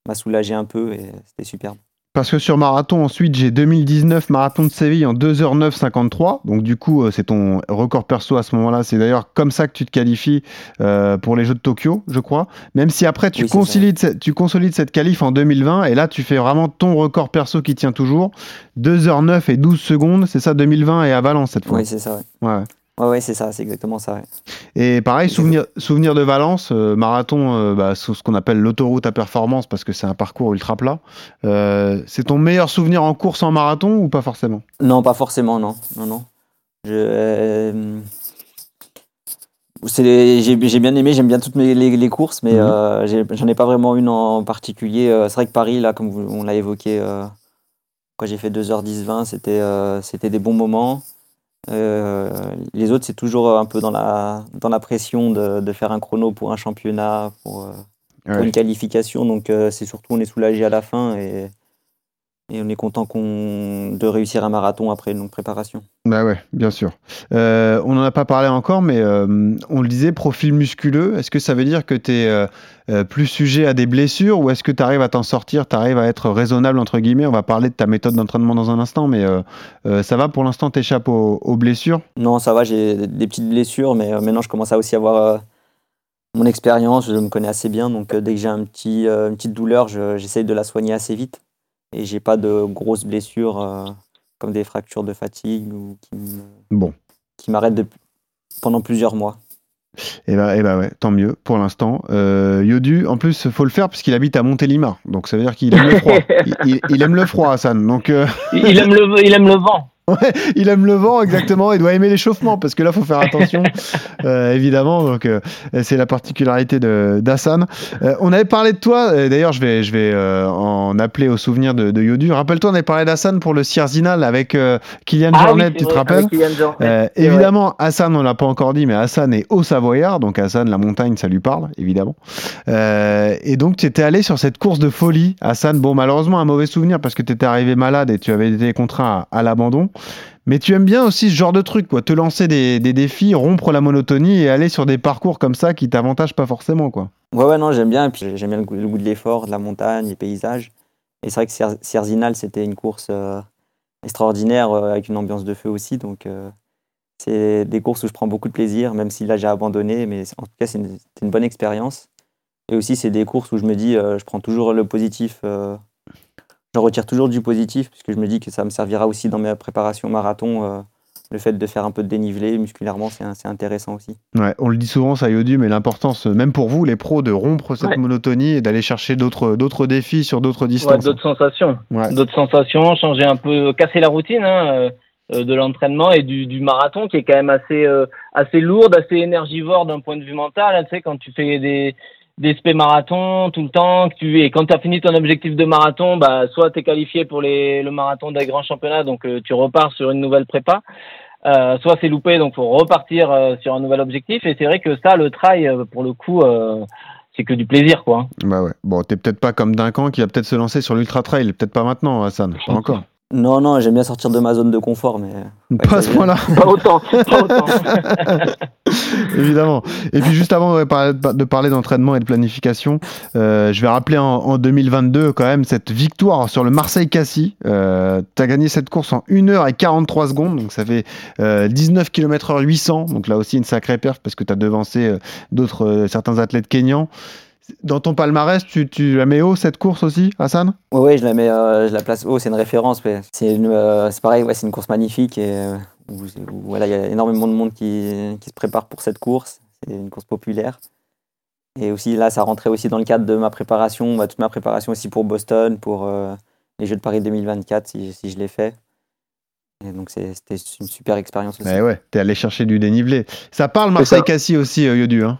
m'a soulagé un peu et c'était superbe.
Parce que sur marathon, ensuite, j'ai 2019 marathon de Séville en 2h09 53. Donc, du coup, euh, c'est ton record perso à ce moment-là. C'est d'ailleurs comme ça que tu te qualifies euh, pour les Jeux de Tokyo, je crois. Même si après, tu,
Oui,
consolides, cette- tu consolides cette qualif en 2020. Et là, tu fais vraiment ton record perso qui tient toujours. 2h09 et 12 secondes. C'est ça, 2020 et à Valence cette fois.
Oui, c'est ça. Ouais,
Ouais.
Ouais, ouais, c'est ça, c'est exactement ça. ouais.
Et pareil, souvenir, souvenir de Valence, euh, marathon, euh, bah, sur ce qu'on appelle l'autoroute à performance parce que c'est un parcours ultra plat. Euh, c'est ton meilleur souvenir en course en marathon ou pas forcément?
Non, pas forcément, non. non, non. J'ai, bien aimé, j'aime bien toutes mes, les, les courses, mais
Mhm.
j'en ai pas vraiment une en particulier. C'est vrai que Paris, là, comme on l'a évoqué, quand j'ai fait 2h10-20, c'était, euh, c'était des bons moments. Euh, les autres, c'est toujours un peu dans la, dans la pression de, de faire un chrono pour un championnat, pour, euh, pour
Ouais.
une qualification. Donc, euh, c'est surtout, on est soulagé à la fin et, Et on est content qu'on, de réussir un marathon après une longue préparation.
Bah ouais, bien sûr. Euh, on n'en a pas parlé encore, mais euh, on le disait, profil musculeux, est-ce que ça veut dire que tu es plus sujet à des blessures ou est-ce que tu arrives à t'en sortir, tu arrives à être raisonnable, entre guillemets? On va parler de ta méthode d'entraînement dans un instant, mais euh, ça va? Pour l'instant, t'échappes aux, aux blessures?
Non, ça va, j'ai des petites blessures, mais maintenant je commence à aussi avoir mon expérience, je me connais assez bien, donc dès que j'ai un petit, une petite douleur, je- j'essaye de la soigner assez vite. Et j'ai pas de grosses blessures euh, comme des fractures de fatigue ou qui me-
Bon.
qui m'arrêtent de- pendant plusieurs mois.
Et bah, eh bah ouais, tant mieux pour l'instant. Euh, Yodu, en plus, faut le faire puisqu'il habite à Montélimar, donc ça veut dire qu'il aime le froid. il, il- il aime le froid, Hassan. Donc euh,
Il il aime le, il aime le vent.
Il aime le vent exactement. Il doit aimer l'échauffement parce que là, faut faire attention, euh, évidemment. Donc euh, c'est la particularité de d'Hassan. Euh, on avait parlé de toi. euh, D'ailleurs, je vais je vais euh, en appeler au souvenir de, de Yodu. Rappelle-toi, on avait parlé d'Hassan pour le Sierzinal avec euh, Kylian
Ah
Jornet. tu te
vrai,
rappelles. Euh, évidemment, Hassan, on l'a pas encore dit, mais Hassan est haut savoyard, donc Hassan, la montagne, ça lui parle, évidemment. Euh, et donc, tu étais allé sur cette course de folie, Hassan. Bon, malheureusement, un mauvais souvenir parce que tu étais arrivé malade et tu avais été contraint à, à l'abandon. Mais tu aimes bien aussi ce genre de truc, quoi. Te lancer des, défis, rompre la monotonie et aller sur des parcours comme ça qui t'avantagent pas forcément, quoi.
Ouais, ouais, non, j'aime bien. Puis j'aime bien le goût, de l'effort, de la montagne, les paysages. Et c'est vrai que Sierzinal, c'était une course euh, extraordinaire euh, avec une ambiance de feu aussi. Donc, euh, c'est des courses où je prends beaucoup de plaisir, même si là j'ai abandonné. Mais en tout cas, c'est une, bonne expérience. Et aussi, c'est des courses où je me dis, je prends toujours le positif. Euh, je retire toujours du positif, puisque je me dis que ça me servira aussi dans ma préparation marathon. euh, le fait de faire un peu de dénivelé musculairement, c'est intéressant aussi.
Ouais, on le dit souvent, ça, Yodu, mais l'importance, même pour vous, les pros, de rompre cette
Ouais.
monotonie et d'aller chercher d'autres d'autres défis sur d'autres
Ouais,
distances.
d'autres sensations.
Ouais.
D'autres sensations, changer un peu, casser la routine hein, euh, euh, de l'entraînement et du, du marathon qui est quand même assez, euh, assez lourde, assez énergivore d'un point de vue mental. hein, tu sais, quand tu fais des, des spé marathons tout le temps, que tu, et quand tu as fini ton objectif de marathon, bah, soit tu es qualifié pour les, le marathon des grands championnats, donc euh, tu repars sur une nouvelle prépa. Euh, soit c'est loupé, donc faut repartir euh, sur un nouvel objectif. Et c'est vrai que ça, le trail, euh, pour le coup, euh, c'est que du plaisir, quoi.
Bah ouais. Bon, t'es peut-être pas comme Duncan qui va peut-être se lancer sur l'ultra trail. Peut-être pas maintenant, Hassan. Pas encore.
Non, non, j'aime bien sortir de ma zone de confort, mais
Pas à ce point-là,
Pas autant, pas autant.
évidemment. Et puis juste avant de parler- de parler d'entraînement et de planification, euh, je vais rappeler en, en 2022 quand même cette victoire sur le Marseille-Cassis. Euh, T'as gagné cette course en 1h et 43 secondes, donc ça fait euh, 19 km h 800. Donc là aussi une sacrée perf parce que t'as devancé euh, d'autres euh, certains athlètes kényans. Dans ton palmarès, tu, tu la mets haut cette course aussi, Hassan?
Oui, ouais, je la mets, euh, je la place haut, c'est une référence. ouais. C'est une, euh, c'est pareil, ouais, c'est une course magnifique et euh, où, où, voilà, il y a énormément de monde qui, qui se prépare pour cette course. C'est une course populaire. Et aussi là, ça rentrait aussi dans le cadre de ma préparation, bah, toute ma préparation aussi pour Boston, pour les Jeux de Paris 2024, si, si je l'ai fait. Et donc c'était une super expérience aussi.
Eh ouais, t'es allé chercher du dénivelé. Ça parle Marseille-Cassis aussi, Yodu. Hein?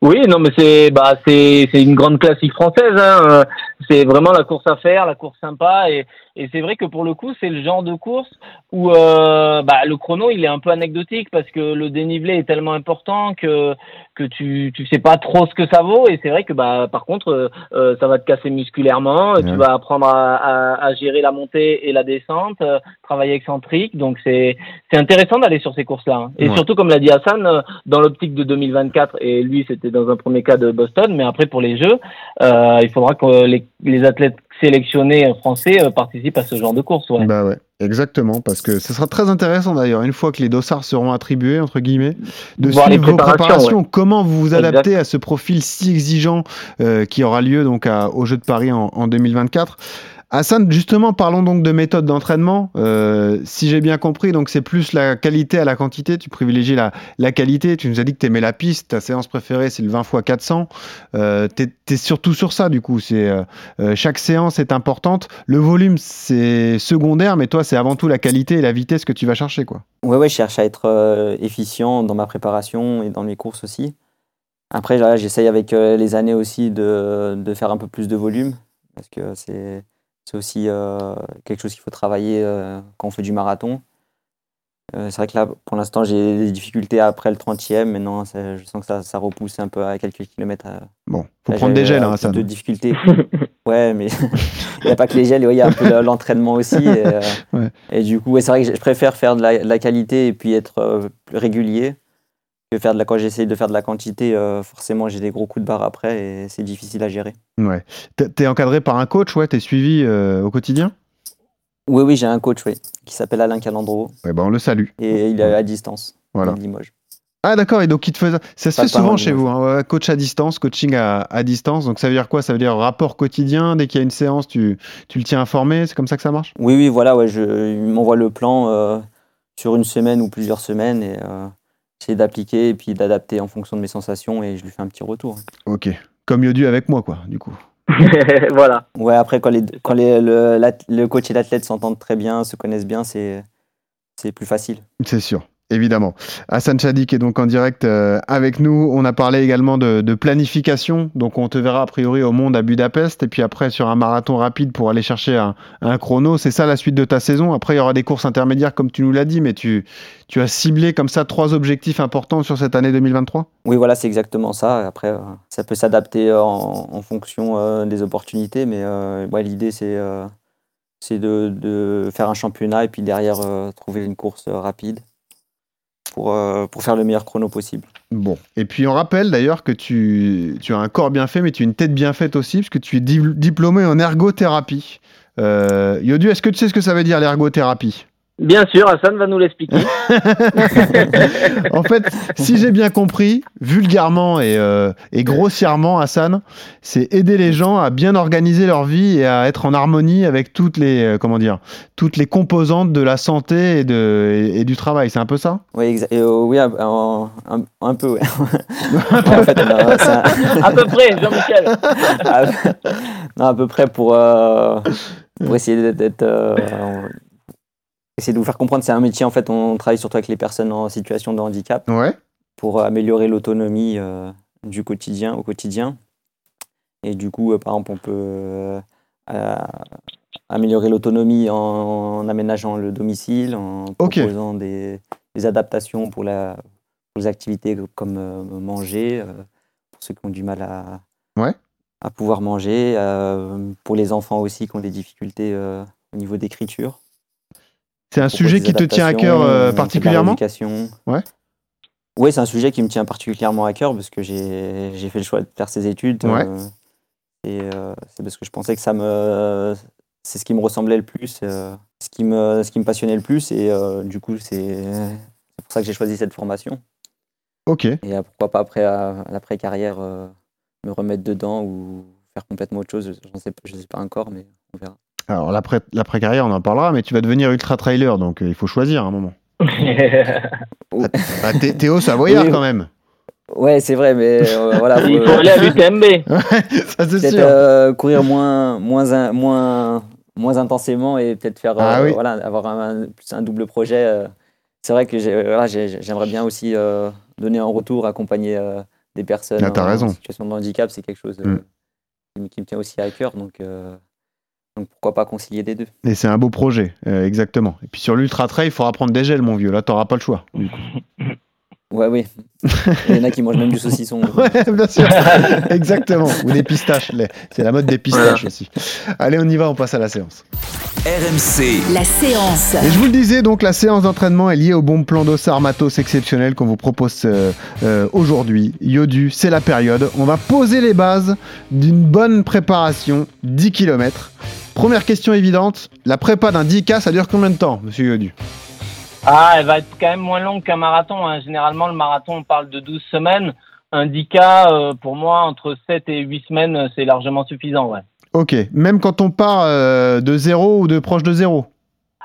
Oui, non, mais c'est bah c'est c'est une grande classique française. Hein. Euh, C'est vraiment la course à faire, la course sympa, et et c'est vrai que pour le coup, c'est le genre de course où euh, bah le chrono il est un peu anecdotique parce que le dénivelé est tellement important que que tu tu sais pas trop ce que ça vaut, et c'est vrai que bah par contre euh, euh, ça va te casser musculairement,
Ouais.
tu vas apprendre à, à, à gérer la montée et la descente, euh, travailler excentrique, donc c'est c'est intéressant d'aller sur ces courses-là. hein. Et
Ouais.
surtout comme l'a dit Hassan, euh, dans l'optique de 2024, et lui c'était dans un premier cas de Boston, mais après pour les Jeux, euh, il faudra que les, les athlètes sélectionnés français euh, participent à ce genre de course. Ouais.
Bah ouais, exactement, parce que ce sera très intéressant d'ailleurs, une fois que les dossards seront attribués, entre guillemets, de
Voir
suivre vos
préparations,
comment vous vous
Exact.
adaptez à ce profil si exigeant euh, qui aura lieu donc à- aux Jeux de Paris en, en 2024. Hassan, justement, parlons donc de méthode d'entraînement. Euh, si j'ai bien compris, donc c'est plus la qualité à la quantité. Tu privilégies la, la qualité. Tu nous as dit que tu aimais la piste. Ta séance préférée, c'est le 20 x 400. Euh, tu es, surtout sur ça, du coup. C'est euh, euh, chaque séance est importante. Le volume, c'est secondaire, mais toi, c'est avant tout la qualité et la vitesse que tu vas chercher, quoi.
Ouais, ouais, je cherche à être efficient dans ma préparation et dans mes courses aussi. Après, j'essaye avec les années aussi de, de faire un peu plus de volume, parce que c'est c'est aussi euh, quelque chose qu'il faut travailler euh, quand on fait du marathon. Euh, c'est vrai que là, pour l'instant, j'ai des difficultés après le 30e, mais non, ça- je sens que ça, ça repousse un peu à quelques kilomètres.
Bon, faut
Là,
prendre des gels, hein,
plus
Hassan.
de difficultés. ouais, mais il n'y a pas que les gels, ouais, il y a un peu l'entraînement aussi. Et, euh,
Ouais.
et du coup, ouais, c'est vrai que je préfère faire de la, de la qualité et puis être euh, plus régulier faire de la, quand j'essaye de faire de la quantité. euh, forcément, j'ai des gros coups de barre après et c'est difficile à gérer.
Ouais. T'es- encadré par un coach, ouais, t'es suivi euh, au quotidien?
Oui, oui, j'ai un coach oui, qui s'appelle Alain Calandro
Ouais, bah on le salue.
et il est à distance.
Voilà.
de Limoges.
Ah d'accord, et donc il te faisait... Ça se
Pas
fait souvent chez vous, hein, coach à distance, coaching à, à distance. Donc ça veut dire quoi? Ça veut dire rapport quotidien, dès qu'il y a une séance, tu, tu le tiens informé, c'est comme ça que ça marche?
Oui, oui, voilà, ouais, je, il m'envoie le plan euh, sur une semaine ou plusieurs semaines et j'essaie d'appliquer et puis d'adapter en fonction de mes sensations et je lui fais un petit retour.
Ok. Comme Yodu avec moi, quoi, du coup.
voilà.
Ouais, après, quand, les, quand les- le, le coach et l'athlète s'entendent très bien, se connaissent bien, c'est, c'est plus facile.
C'est sûr. Évidemment. Hassan Chadik est donc en direct euh, avec nous. On a parlé également de, planification. Donc on te verra a priori au monde à Budapest et puis après sur un marathon rapide pour aller chercher un, chrono. C'est ça la suite de ta saison. Après il y aura des courses intermédiaires comme tu nous l'as dit, mais tu, tu as ciblé comme ça trois objectifs importants sur cette année 2023
Oui, voilà, c'est exactement ça. Après, euh, ça peut s'adapter en, en fonction euh, des opportunités, mais euh, l'idée, c'est, euh, c'est de, de faire un championnat et puis derrière euh, trouver une course euh, rapide pour, euh, pour faire le meilleur chrono possible.
Bon. Et puis on rappelle d'ailleurs que tu, tu as un corps bien fait, mais tu as une tête bien faite aussi, parce que tu es di- diplômé en ergothérapie. Euh, Yodu, est-ce que tu sais ce que ça veut dire l'ergothérapie?
Bien sûr, Hassan va nous l'expliquer.
En fait, si j'ai bien compris, vulgairement et, euh, et grossièrement, Hassan, c'est aider les gens à bien organiser leur vie et à être en harmonie avec toutes les, euh, comment dire, toutes les composantes de la santé et, de, et, et du travail. C'est un peu ça?
Oui, euh, oui un, un- un- un peu, ouais. en fait,
à peu près, Jean-Michel.
à, non, à peu près pour, euh, pour essayer d'être. Euh, essayer de vous faire comprendre, c'est un métier, en fait, on travaille surtout avec les personnes en situation de handicap
Ouais.
pour améliorer l'autonomie euh, du quotidien au quotidien. Et du coup, euh, par exemple, on peut euh, euh, améliorer l'autonomie en, en aménageant le domicile, en proposant des, des adaptations pour, la, pour les activités comme euh, manger, euh, pour ceux qui ont du mal à,
Ouais.
à pouvoir manger, euh, pour les enfants aussi qui ont des difficultés euh, au niveau d'écriture.
C'est un sujet qui te tient à cœur euh,
la
particulièrement. Ouais.
Oui, c'est un sujet qui me tient particulièrement à cœur parce que j'ai fait le choix de faire ces études.
Ouais.
euh, et euh, c'est parce que je pensais que ça me. C'est ce qui me ressemblait le plus, euh, ce, qui me, ce qui me passionnait le plus. Et euh, du coup, c'est pour ça que j'ai choisi cette formation.
Ok.
Et euh, pourquoi pas après, à, à l'après-carrière, euh, me remettre dedans ou faire complètement autre chose. Je ne sais pas encore, mais on verra.
Alors l'après- l'après-carrière, on en parlera, mais tu vas devenir ultra-trailer, donc euh, il faut choisir à un moment. Bah, t'es- Théo Savoyard
Oui.
quand même.
Ouais, c'est vrai, mais euh, voilà.
Il
faut-
aller à l'UTMB.
Ça c'est
peut-être
sûr.
euh, courir moins, moins, in- moins, moins intensément et peut-être faire
Ah
euh,
oui.
voilà, avoir un, plus un double projet. euh. C'est vrai que j'ai- voilà, j'aimerais bien aussi euh, donner un retour, accompagner euh, des personnes
Ah, t'as
en,
raison.
situation de handicap. C'est quelque chose euh,
Mm.
qui, me- qui me tient aussi à cœur. Donc, euh, donc pourquoi pas concilier les deux?
Et c'est un beau projet, euh, exactement. Et puis sur l'ultra trail, il faudra prendre des gels, mon vieux. Là, t'auras pas le choix. du coup.
Ouais, oui. Il y en a qui mangent même du saucisson.
Ouais, bien sûr. Exactement. Ou des pistaches. les- C'est la mode des pistaches aussi. Allez, on y va, on passe à la séance.
RMC,
La séance.
Et je vous le disais, donc la séance d'entraînement est liée au bon plan d'ossard matos exceptionnel qu'on vous propose euh, euh, aujourd'hui. Yodu, c'est la période. On va poser les bases d'une bonne préparation, 10 km. Première question évidente, la prépa d'un 10K, ça dure combien de temps, monsieur Yodu
Ah, elle va être quand même moins longue qu'un marathon. hein. Généralement, le marathon, on parle de 12 semaines. Un 10K, euh, pour moi, entre 7 et 8 semaines, euh, c'est largement suffisant. Ouais.
Ok, même quand on part euh, de zéro ou de proche de zéro?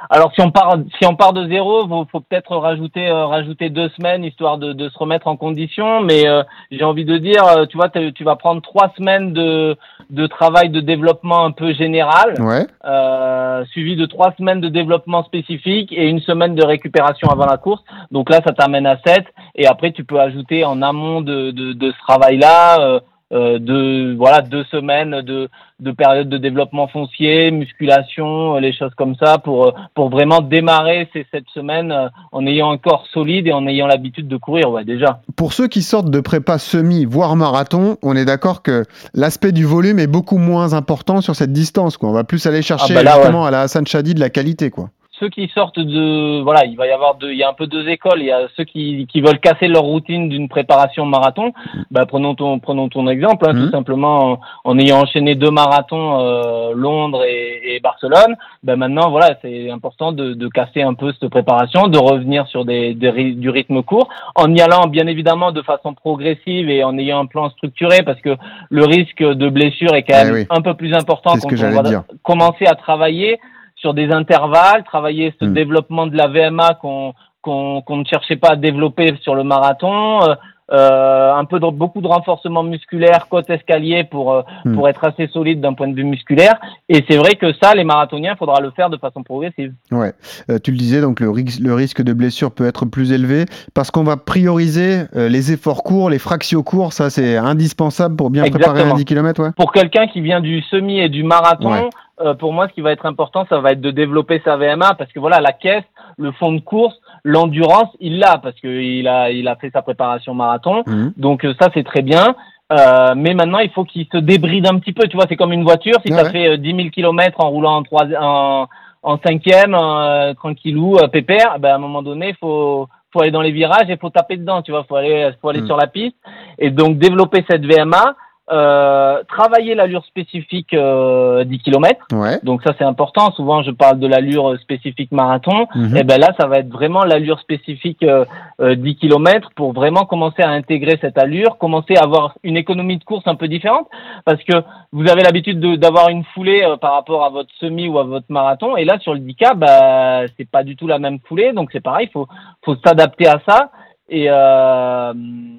Alors, si on part, si on part de zéro, faut, faut peut-être rajouter, euh, rajouter deux semaines histoire de, de se remettre en condition. Mais euh, j'ai envie de dire, euh, tu vois, tu vas prendre trois semaines de, de travail de développement un peu général,
Ouais.
euh, suivi de trois semaines de développement spécifique et une semaine de récupération avant la course. Donc là, ça t'amène à 7. Et après, tu peux ajouter en amont de, de, de ce travail-là euh, euh, de voilà deux semaines de, de période de développement foncier, musculation, euh, les choses comme ça pour euh, pour vraiment démarrer ces sept semaines euh, en ayant un corps solide et en ayant l'habitude de courir ouais déjà.
Pour ceux qui sortent de prépa semi, voire marathon, on est d'accord que l'aspect du volume est beaucoup moins important sur cette distance. Quoi. On va plus aller chercher
Ah bah là,
justement à la Hassan Chadi de la qualité. Quoi.
Ceux qui sortent de voilà, il va y avoir deux, il y a un peu deux écoles. Il y a ceux qui, qui veulent casser leur routine d'une préparation marathon. Bah, prenons ton prenons ton exemple, hein,
Mhm.
tout simplement en, en ayant enchaîné deux marathons euh, Londres et, et Barcelone. Bah, maintenant voilà, c'est important de, de casser un peu cette préparation, de revenir sur des, des du rythme court, en y allant bien évidemment de façon progressive et en ayant un plan structuré, parce que le risque de blessure est quand
Eh
même
oui.
un peu plus important quand on va
dire.
commencer à travailler sur des intervalles, travailler ce
Mm.
développement de la VMA qu'on qu'on ne cherchait pas à développer sur le marathon, euh, euh, un peu de, beaucoup de renforcement musculaire, côte escalier pour euh,
Mm.
pour être assez solide d'un point de vue musculaire. Et c'est vrai que ça, les marathoniens, faudra le faire de façon progressive.
Ouais. Euh, tu le disais, donc le, ris- le risque de blessure peut être plus élevé parce qu'on va prioriser euh, les efforts courts, les fractions courts. Ça, c'est indispensable pour bien préparer un
Exactement.
10 km. Ouais.
Pour quelqu'un qui vient du semi et du marathon,
Ouais.
Euh, pour moi, ce qui va être important, ça va être de développer sa VMA parce que voilà, la caisse, le fond de course, l'endurance, il l'a parce que il a il a fait sa préparation marathon.
Mhm.
Donc euh, ça c'est très bien. Euh, mais maintenant il faut qu'il se débride un petit peu. Tu vois, c'est comme une voiture. Si
Ouais,
tu as
ouais.
fait euh, 10 000 kilomètres en roulant en trois en, en cinquième, euh, tranquillou, pépère, ben à un moment donné il faut faut aller dans les virages et faut taper dedans. Tu vois, faut aller faut aller
Mm.
sur la piste et donc développer cette VMA. Euh, travailler l'allure spécifique euh, 10 km.
Ouais.
Donc ça c'est important. Souvent je parle de l'allure spécifique marathon.
Mhm.
Et ben là ça va être vraiment l'allure spécifique euh, euh, 10 km pour vraiment commencer à intégrer cette allure, commencer à avoir une économie de course un peu différente parce que vous avez l'habitude de- d'avoir une foulée euh, par rapport à votre semi ou à votre marathon et là sur le 10K bah c'est pas du tout la même foulée donc c'est pareil, faut faut s'adapter à ça. Et, euh,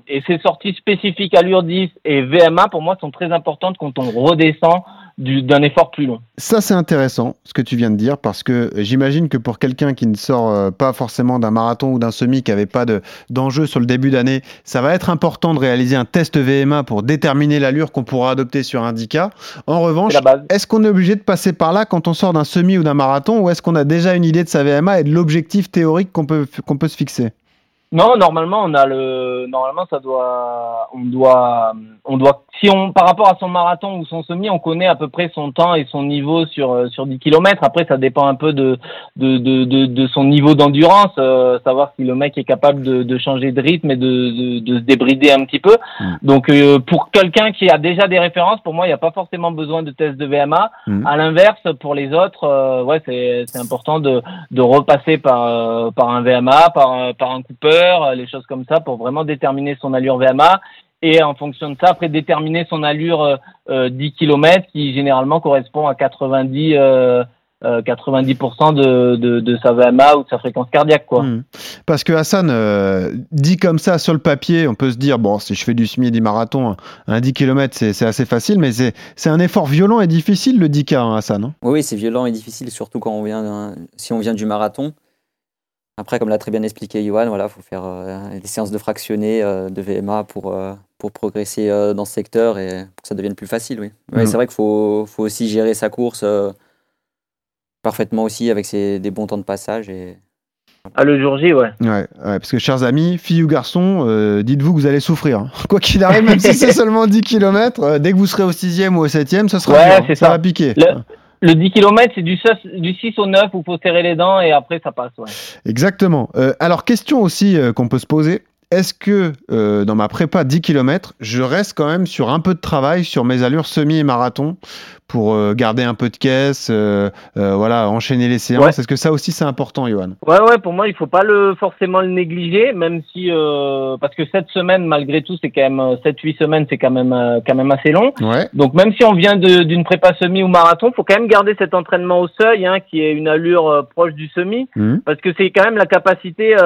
et ces sorties spécifiques allure 10 et VMA pour moi sont très importantes quand on redescend du- d'un effort plus long.
Ça, c'est intéressant ce que tu viens de dire parce que j'imagine que pour quelqu'un qui ne sort euh, pas forcément d'un marathon ou d'un semi, qui n'avait pas de- d'enjeu sur le début d'année, ça va être important de réaliser un test VMA pour déterminer l'allure qu'on pourra adopter sur un 10K. En revanche, est-ce qu'on est obligé de passer par là quand on sort d'un semi ou d'un marathon ou est-ce qu'on a déjà une idée de sa VMA et de l'objectif théorique qu'on peut, qu'on peut se fixer?
Non, normalement, on a le, normalement, ça doit, on doit, on doit, si on, par rapport à son marathon ou son semi, on connaît à peu près son temps et son niveau sur, euh, sur 10 km. Après, ça dépend un peu de, de, de, de, de son niveau d'endurance, euh, savoir si le mec est capable de, de changer de rythme et de, de, de se débrider un petit peu.
Mm.
Donc, euh, pour quelqu'un qui a déjà des références, pour moi, il n'y a pas forcément besoin de test de VMA.
Mm.
À l'inverse, pour les autres, euh, ouais, c'est, c'est important de, de repasser par, euh, par un VMA, par, par un Cooper, euh, les choses comme ça, pour vraiment déterminer son allure VMA. Et en fonction de ça, après déterminer son allure euh, euh, 10 km, qui généralement correspond à 90, euh, euh, 90% de, de, de sa VMA ou de sa fréquence cardiaque. Quoi.
Hmm. Parce que Hassan, euh, dit comme ça sur le papier, on peut se dire, bon, si je fais du semi et du marathon, un 10 km, c'est c'est assez facile, mais c'est c'est un effort violent et difficile le 10K, hein, Hassan. hein.
Oui, oui, c'est violent et difficile, surtout quand on vient, si on vient du marathon. Après, comme l'a très bien expliqué Johan, voilà, faut faire euh, des séances de fractionnés euh, de VMA pour, euh, pour progresser euh, dans ce secteur et pour que ça devienne plus facile. Oui. Ouais,
Mhm.
C'est vrai qu'il faut, faut aussi gérer sa course euh, parfaitement aussi avec ses, des bons temps de passage. Et...
Ah, le jour J, ouais.
Ouais, ouais, parce que chers amis, filles ou garçons, euh, dites-vous que vous allez souffrir. hein. Quoi qu'il arrive, même si c'est seulement 10 km, dès que vous serez au 6e ou au 7e, ce sera
Ouais,
dur, hein. ça
ça.
va piquer.
Le- Le 10 km, c'est du 6, du 6 au 9 où faut serrer les dents et après ça passe.
Exactement. Euh, alors, question aussi euh, qu'on peut se poser. Est-ce que euh, dans ma prépa 10 km, je reste quand même sur un peu de travail sur mes allures semi et marathon pour euh, garder un peu de caisse, euh, euh, voilà, enchaîner les séances
Ouais.
Est-ce que ça aussi c'est important, Johan?
Ouais, ouais, pour moi, il faut pas le forcément le négliger, même si parce que cette semaine, malgré tout, c'est quand même 7-8 semaines, c'est quand même quand même assez long.
Ouais.
Donc même si on vient d'une prépa semi ou marathon, faut quand même garder cet entraînement au seuil, hein, qui est une allure proche du semi,
Mhm.
parce que c'est quand même la capacité.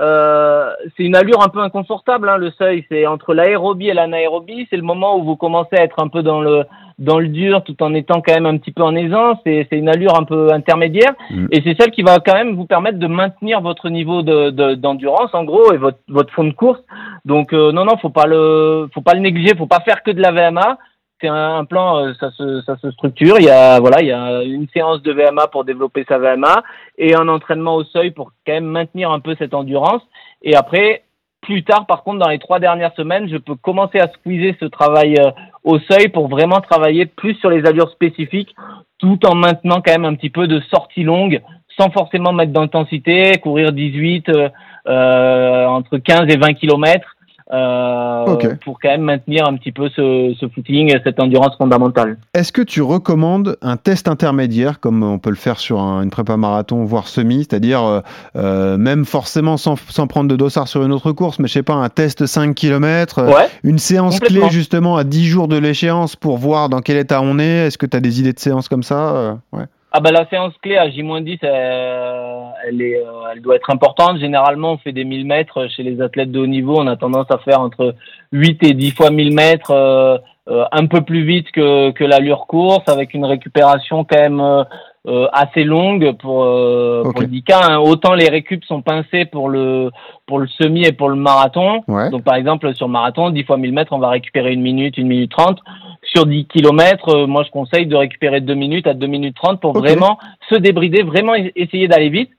Euh, c'est une allure un peu inconfortable, hein, le seuil. C'est entre l'aérobie et l'anaérobie. C'est le moment où vous commencez à être un peu dans le dans le dur tout en étant quand même un petit peu en aisance. C'est c'est une allure un peu intermédiaire
Mm.
et c'est celle qui va quand même vous permettre de maintenir votre niveau de de- d'endurance en gros et votre votre fond de course. Donc euh, non non faut pas le faut pas le négliger, faut pas faire que de la VMA. C'est un, un plan, euh, ça se ça se structure. Il y a voilà il y a une séance de VMA pour développer sa VMA et un entraînement au seuil pour quand même maintenir un peu cette endurance. Et après plus tard, par contre, dans les trois dernières semaines, je peux commencer à squeezer ce travail euh, au seuil pour vraiment travailler plus sur les allures spécifiques, tout en maintenant quand même un petit peu de sortie longue, sans forcément mettre d'intensité, courir 18, euh, euh, entre 15 et 20 kilomètres, euh,
Ok.
pour quand même maintenir un petit peu ce, ce footing, cette endurance fondamentale.
Est-ce que tu recommandes un test intermédiaire, comme on peut le faire sur un- une prépa marathon, voire semi, c'est-à-dire euh, euh, même forcément sans, sans prendre de dossard sur une autre course, mais je sais pas, un test 5 km,
Ouais.
une séance clé justement à 10 jours de l'échéance pour voir dans quel état on est Est-ce que tu as des idées de séance comme ça ouais.
Ah bah la séance clé à J-10, euh, elle, est, euh, elle doit être importante. Généralement, on fait des 1000 mètres chez les athlètes de haut niveau. On a tendance à faire entre 8 et 10 fois 1000 mètres, euh, euh, un peu plus vite que, que l'allure course, avec une récupération quand même euh, euh, assez longue pour, euh,
Ok.
pour le 10K. hein. Autant les récup sont pincés pour le, pour le semi et pour le marathon.
Ouais.
Donc par exemple sur marathon, 10 fois 1000 mètres, on va récupérer une minute, une minute 30. Sur 10 kilomètres, euh, moi je conseille de récupérer 2 minutes à 2 minutes 30 pour vraiment se débrider, vraiment essayer d'aller vite.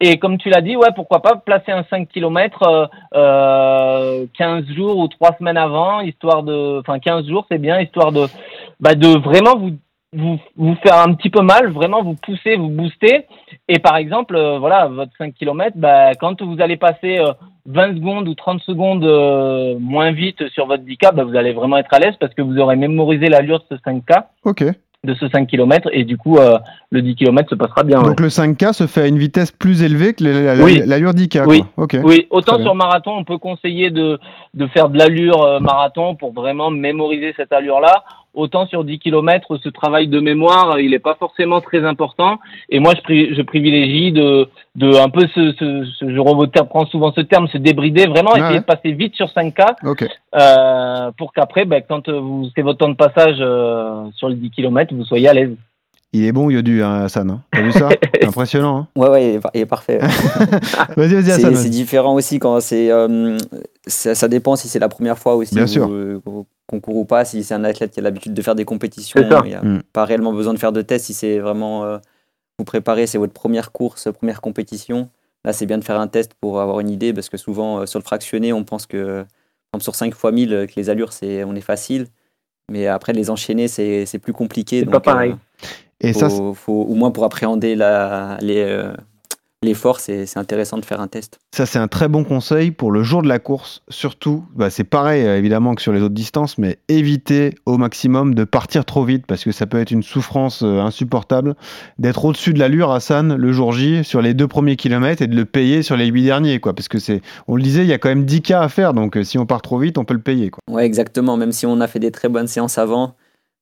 Et comme tu l'as dit, ouais, pourquoi pas placer un 5 km euh, euh, 15 jours ou 3 semaines avant, histoire de... Enfin 15 jours, c'est bien, histoire de, bah, de vraiment vous, vous, vous faire un petit peu mal, vraiment vous pousser, vous booster. Et par exemple, euh, voilà, votre 5 km, bah, quand vous allez passer euh, 20 secondes ou 30 secondes euh, moins vite sur votre 10K, bah, vous allez vraiment être à l'aise parce que vous aurez mémorisé l'allure de ce 5K,
Ok.
de ce 5 km, et du coup, euh, le 10 km se passera bien. ouais.
Donc le 5K se fait à une vitesse plus élevée que
Oui.
l'allure 10K.
Oui.
Quoi. Ok.
Oui, autant sur marathon, on peut conseiller de, de faire de l'allure euh, marathon pour vraiment mémoriser cette allure-là. Autant sur 10 km, ce travail de mémoire, il n'est pas forcément très important. Et moi, je, pri- je privilégie de, de un peu ce, ce, ce- je reprends souvent ce terme, se débrider, vraiment
Ouais,
essayer
ouais.
de passer vite sur 5K
Ok.
euh, pour qu'après, ben, quand euh, vous, c'est votre temps de passage euh, sur les 10 km, vous soyez à l'aise.
Il est bon Yodu, hein, Hassan. hein. T'as vu ça? Impressionnant. hein.
Ouais, ouais, il est, par- il est parfait.
vas-y, vas-y,
c'est
Hassan.
c'est différent aussi quand c'est. euh, ça, ça dépend si c'est la première fois aussi
Bien
où,
sûr.
Qu'on court ou pas. Si c'est un athlète qui a l'habitude de faire des compétitions, il n'y a
Mm.
pas réellement besoin de faire de tests. Si c'est vraiment euh, vous préparez, c'est votre première course, première compétition. Là, c'est bien de faire un test pour avoir une idée parce que souvent euh, sur le fractionné, on pense que exemple, sur 5 fois 1000, euh, que les allures, c'est, on est facile. Mais après, les enchaîner, c'est, c'est plus compliqué.
C'est pas
donc,
pareil.
euh,
Et
faut,
ça, c'est-
faut, au moins pour appréhender la, les, euh, l'effort, c'est, c'est intéressant de faire un test.
Ça, c'est un très bon conseil pour le jour de la course. Surtout, bah, c'est pareil euh, évidemment que sur les autres distances, mais éviter au maximum de partir trop vite parce que ça peut être une souffrance euh, insupportable d'être au-dessus de l'allure, Hassan, le jour J, sur les deux premiers kilomètres et de le payer sur les huit derniers. Quoi, parce que c'est, on le disait, il y a quand même 10 cas à faire, donc euh, si on part trop vite, on peut le payer. Quoi.
Ouais, exactement. Même si on a fait des très bonnes séances avant,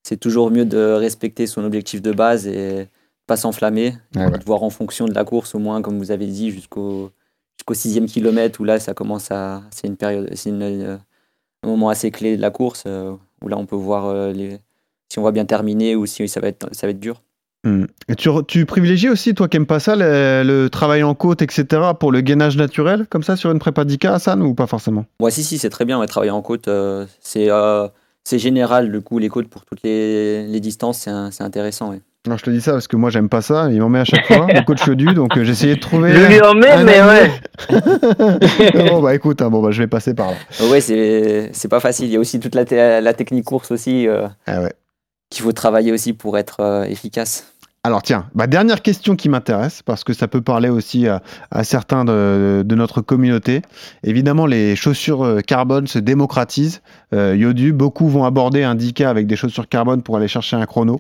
c'est toujours mieux de respecter son objectif de base et pas s'enflammer.
Ouais, ouais.
De voir en fonction de la course, au moins, comme vous avez dit, jusqu'au jusqu'au sixième kilomètre où là, ça commence à. C'est une période, c'est euh, un moment assez clé de la course euh, où là, on peut voir euh, les, si on va bien terminer ou si ça va être, ça va être dur.
Hmm. Et tu, privilégies aussi, toi qui n'aimes pas ça, le, le travail en côte, etc., pour le gainage naturel, comme ça, sur une prépa 10K, Hassan, ou pas forcément?
Ouais, si, si, c'est très bien. Ouais, travailler en côte, c'est c'est général. Du coup, les côtes pour toutes les, les distances, c'est intéressant. ouais.
Non, je te dis ça parce que moi, j'aime pas ça, il m'en met à chaque fois, le coach Yodu, donc euh, j'ai essayé de trouver...
Je lui en mets,
un
mais ouais.
bon, bah écoute, hein, bon, bah, je vais passer par là.
Ouais, c'est c'est pas facile. Il y a aussi toute la, la technique course aussi euh,
Ah ouais.
qu'il faut travailler aussi pour être euh, efficace.
Alors tiens, bah, dernière question qui m'intéresse, parce que ça peut parler aussi à, à certains de, de notre communauté. Évidemment, les chaussures euh, carbone se démocratisent. Euh, Yodu, beaucoup vont aborder un 10K avec des chaussures carbone pour aller chercher un chrono.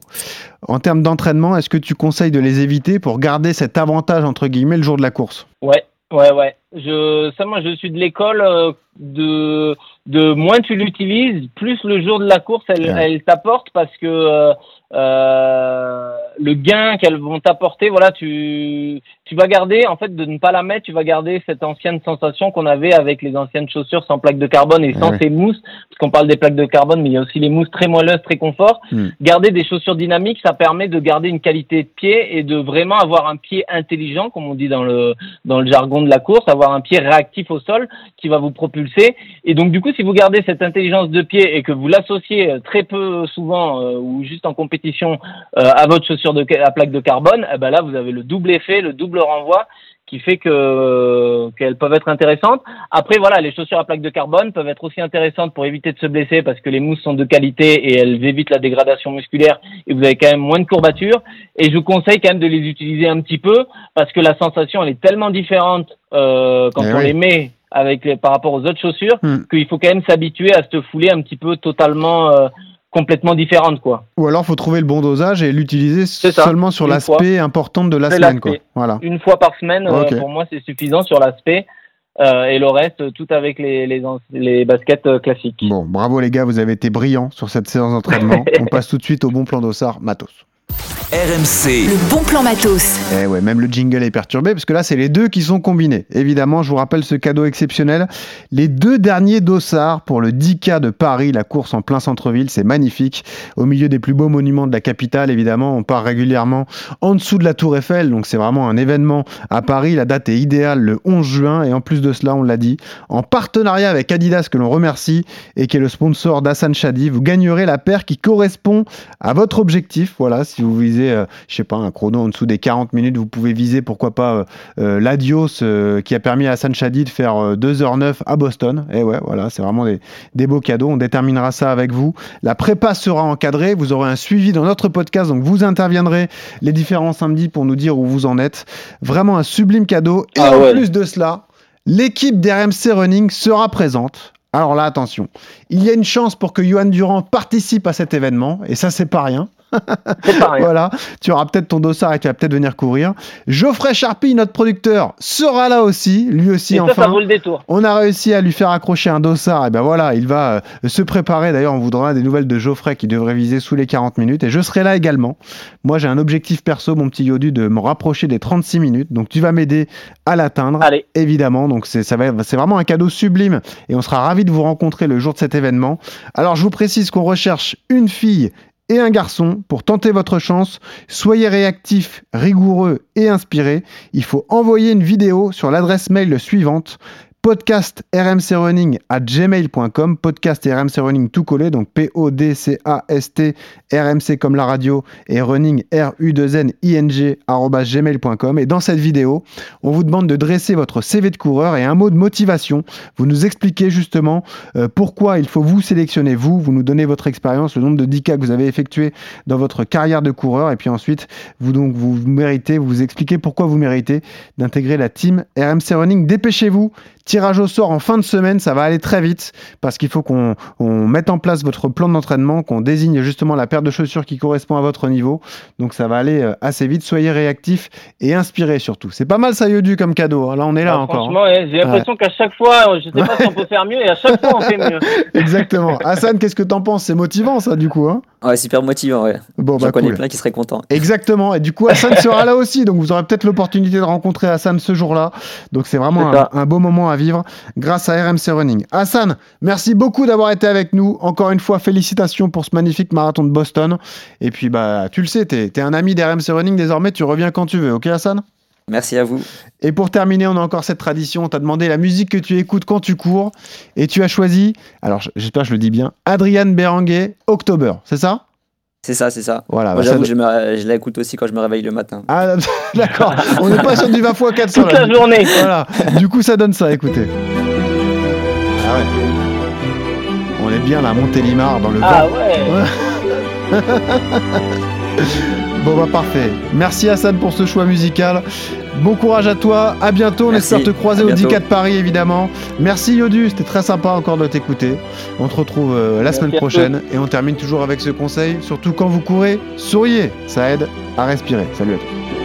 En termes d'entraînement, est-ce que tu conseilles de les éviter pour garder cet avantage, entre guillemets, le jour de la course?
Ouais, ouais, ouais. Je, ça, moi, je suis de l'école euh, de, de moins tu l'utilises, plus le jour de la course, elle,
Ouais.
elle t'apporte parce que euh, le gain qu'elles vont t'apporter, voilà, tu, tu vas garder, en fait, de ne pas la mettre, tu vas garder cette ancienne sensation qu'on avait avec les anciennes chaussures sans plaque de carbone et sans
Ouais.
ces mousses, parce qu'on parle des plaques de carbone, mais il y a aussi les mousses très moelleuses, très confort.
Hmm.
Garder des chaussures dynamiques, ça permet de garder une qualité de pied et de vraiment avoir un pied intelligent, comme on dit dans le, dans le jargon de la course, avoir un pied réactif au sol qui va vous propulser. Et donc, du coup, si vous gardez cette intelligence de pied et que vous l'associez euh, très peu souvent euh, ou juste en compétition euh, à votre chaussure de, à plaque de carbone, eh ben là, vous avez le double effet, le double renvoi qui fait que qu'elles peuvent être intéressantes. Après, voilà, les chaussures à plaque de carbone peuvent être aussi intéressantes pour éviter de se blesser parce que les mousses sont de qualité et elles évitent la dégradation musculaire et vous avez quand même moins de courbatures. Et je vous conseille quand même de les utiliser un petit peu parce que la sensation elle est tellement différente euh, quand
Eh
on
oui.
les met avec les- par rapport aux autres chaussures
Hmm.
qu'il faut quand même s'habituer à se fouler un petit peu totalement euh, complètement différente quoi.
Ou alors, faut trouver le bon dosage et l'utiliser seulement sur l'aspect important de la semaine. Quoi. Voilà.
Une fois par semaine, euh, pour moi c'est suffisant sur l'aspect euh, et le reste tout avec les les, les baskets euh, classiques.
Bon, bravo les gars, vous avez été brillants sur cette séance d'entraînement. On passe tout de suite au bon plan d'Ossard, Matos.
RMC,
Le bon plan matos.
Eh ouais, même le jingle est perturbé parce que là, c'est les deux qui sont combinés. Évidemment, je vous rappelle ce cadeau exceptionnel. Les deux derniers dossards pour le 10K de Paris, la course en plein centre-ville, c'est magnifique. Au milieu des plus beaux monuments de la capitale, évidemment, on part régulièrement en dessous de la Tour Eiffel. Donc, c'est vraiment un événement à Paris. La date est idéale, le 11 juin. Et en plus de cela, on l'a dit, en partenariat avec Adidas, que l'on remercie et qui est le sponsor d'Hassan Chadi, vous gagnerez la paire qui correspond à votre objectif. Voilà, si vous visez, euh, je sais pas, un chrono en dessous des 40 minutes, vous pouvez viser, pourquoi pas, euh, euh, l'Adios qui a permis à Hassan Chadi de faire euh, 2h09 à Boston. Et ouais, voilà, c'est vraiment des, des beaux cadeaux. On déterminera ça avec vous. La prépa sera encadrée. Vous aurez un suivi dans notre podcast. Donc, vous interviendrez les différents samedis pour nous dire où vous en êtes. Vraiment un sublime cadeau. Et
Ah
en
ouais.
plus de cela, l'équipe d'RMC Running sera présente. Alors là, attention, il y a une chance pour que Johan Durand participe à cet événement, et ça, c'est pas rien. Voilà, tu auras peut-être ton dossard et tu vas peut-être venir courir. Geoffrey Charpie, notre producteur, sera là aussi, lui aussi
Et
enfin.
ça vaut le détour.
On a réussi à lui faire accrocher un dossard. Et ben voilà, il va euh, se préparer. D'ailleurs, on vous donnera des nouvelles de Geoffrey qui devrait viser sous les 40 minutes. Et je serai là également. Moi, j'ai un objectif perso, mon petit Yodu, de me rapprocher des 36 minutes. Donc, tu vas m'aider à l'atteindre.
Allez.
Évidemment. Donc, c'est ça va- c'est vraiment un cadeau sublime. Et on sera ravis de vous rencontrer le jour de cet événement. Alors, je vous précise qu'on recherche une fille et un garçon pour tenter votre chance. Soyez réactifs, rigoureux et inspirés. Il faut envoyer une vidéo sur l'adresse mail suivante podcast rmcrunning à gmail.com podcast rmc running tout collé donc p o d c a s t rmc comme la radio et running r u 2 n i n g arobase gmail.com et dans cette vidéo on vous demande de dresser votre CV de coureur et un mot de motivation. Vous nous expliquez justement euh, pourquoi il faut vous sélectionner vous vous nous donnez votre expérience le nombre de 10 cas que vous avez effectué dans votre carrière de coureur et puis ensuite vous donc vous méritez vous expliquez pourquoi vous méritez d'intégrer la team RMC Running. Dépêchez-vous tirage au sort en fin de semaine, ça va aller très vite parce qu'il faut qu'on on mette en place votre plan d'entraînement, qu'on désigne justement la paire de chaussures qui correspond à votre niveau. Donc ça va aller euh, assez vite. Soyez réactifs et inspirés surtout. C'est pas mal ça, Yodu, comme cadeau. hein. Là, on est là
Ah,
encore. hein.
Franchement, ouais, j'ai l'impression qu'à chaque fois, euh, je sais pas si on peut faire mieux, et à chaque fois, on fait mieux.
Exactement. Hassan, qu'est-ce que t'en penses? C'est motivant ça, du coup. Hein
Ouais, super motivant, ouais.
bon,
J'en
bah
connais
cool.
plein qui seraient contents.
Exactement. Et du coup, Hassan sera là aussi. Donc, vous aurez peut-être l'opportunité de rencontrer Hassan ce jour-là. Donc, c'est vraiment un beau moment à vivre grâce à RMC Running. Hassan, merci beaucoup d'avoir été avec nous. Encore une fois, félicitations pour ce magnifique marathon de Boston. Et puis, bah, tu le sais, t'es es un ami d'RMC Running désormais. Tu reviens quand tu veux. Ok, Hassan?
Merci à vous.
Et pour terminer, on a encore cette tradition. On t'a demandé la musique que tu écoutes quand tu cours. Et tu as choisi, alors j'espère que je le dis bien, Adrian Berenguer, October. C'est ça?
C'est ça, c'est ça.
Voilà.
Moi,
bah,
j'avoue, je, me- je l'écoute aussi quand je me réveille le matin.
Ah, d'accord. On n'est pas sur du 20 x 400.
Toute
là.
la journée.
Voilà. Du coup, ça donne ça, écoutez. Ah ouais. On est bien là, à Montélimar, dans le
Ah
vent.
ouais.
Bon, bah parfait. Merci Hassan pour ce choix musical. Bon courage à toi. À bientôt. On
Merci.
espère te croiser au
bientôt.
10K de Paris, évidemment. Merci Yodu. C'était très sympa encore de t'écouter. On te retrouve euh, la
Merci
semaine prochaine. Et on termine toujours avec ce conseil. Surtout quand vous courez, souriez. Ça aide à respirer. Salut à tous.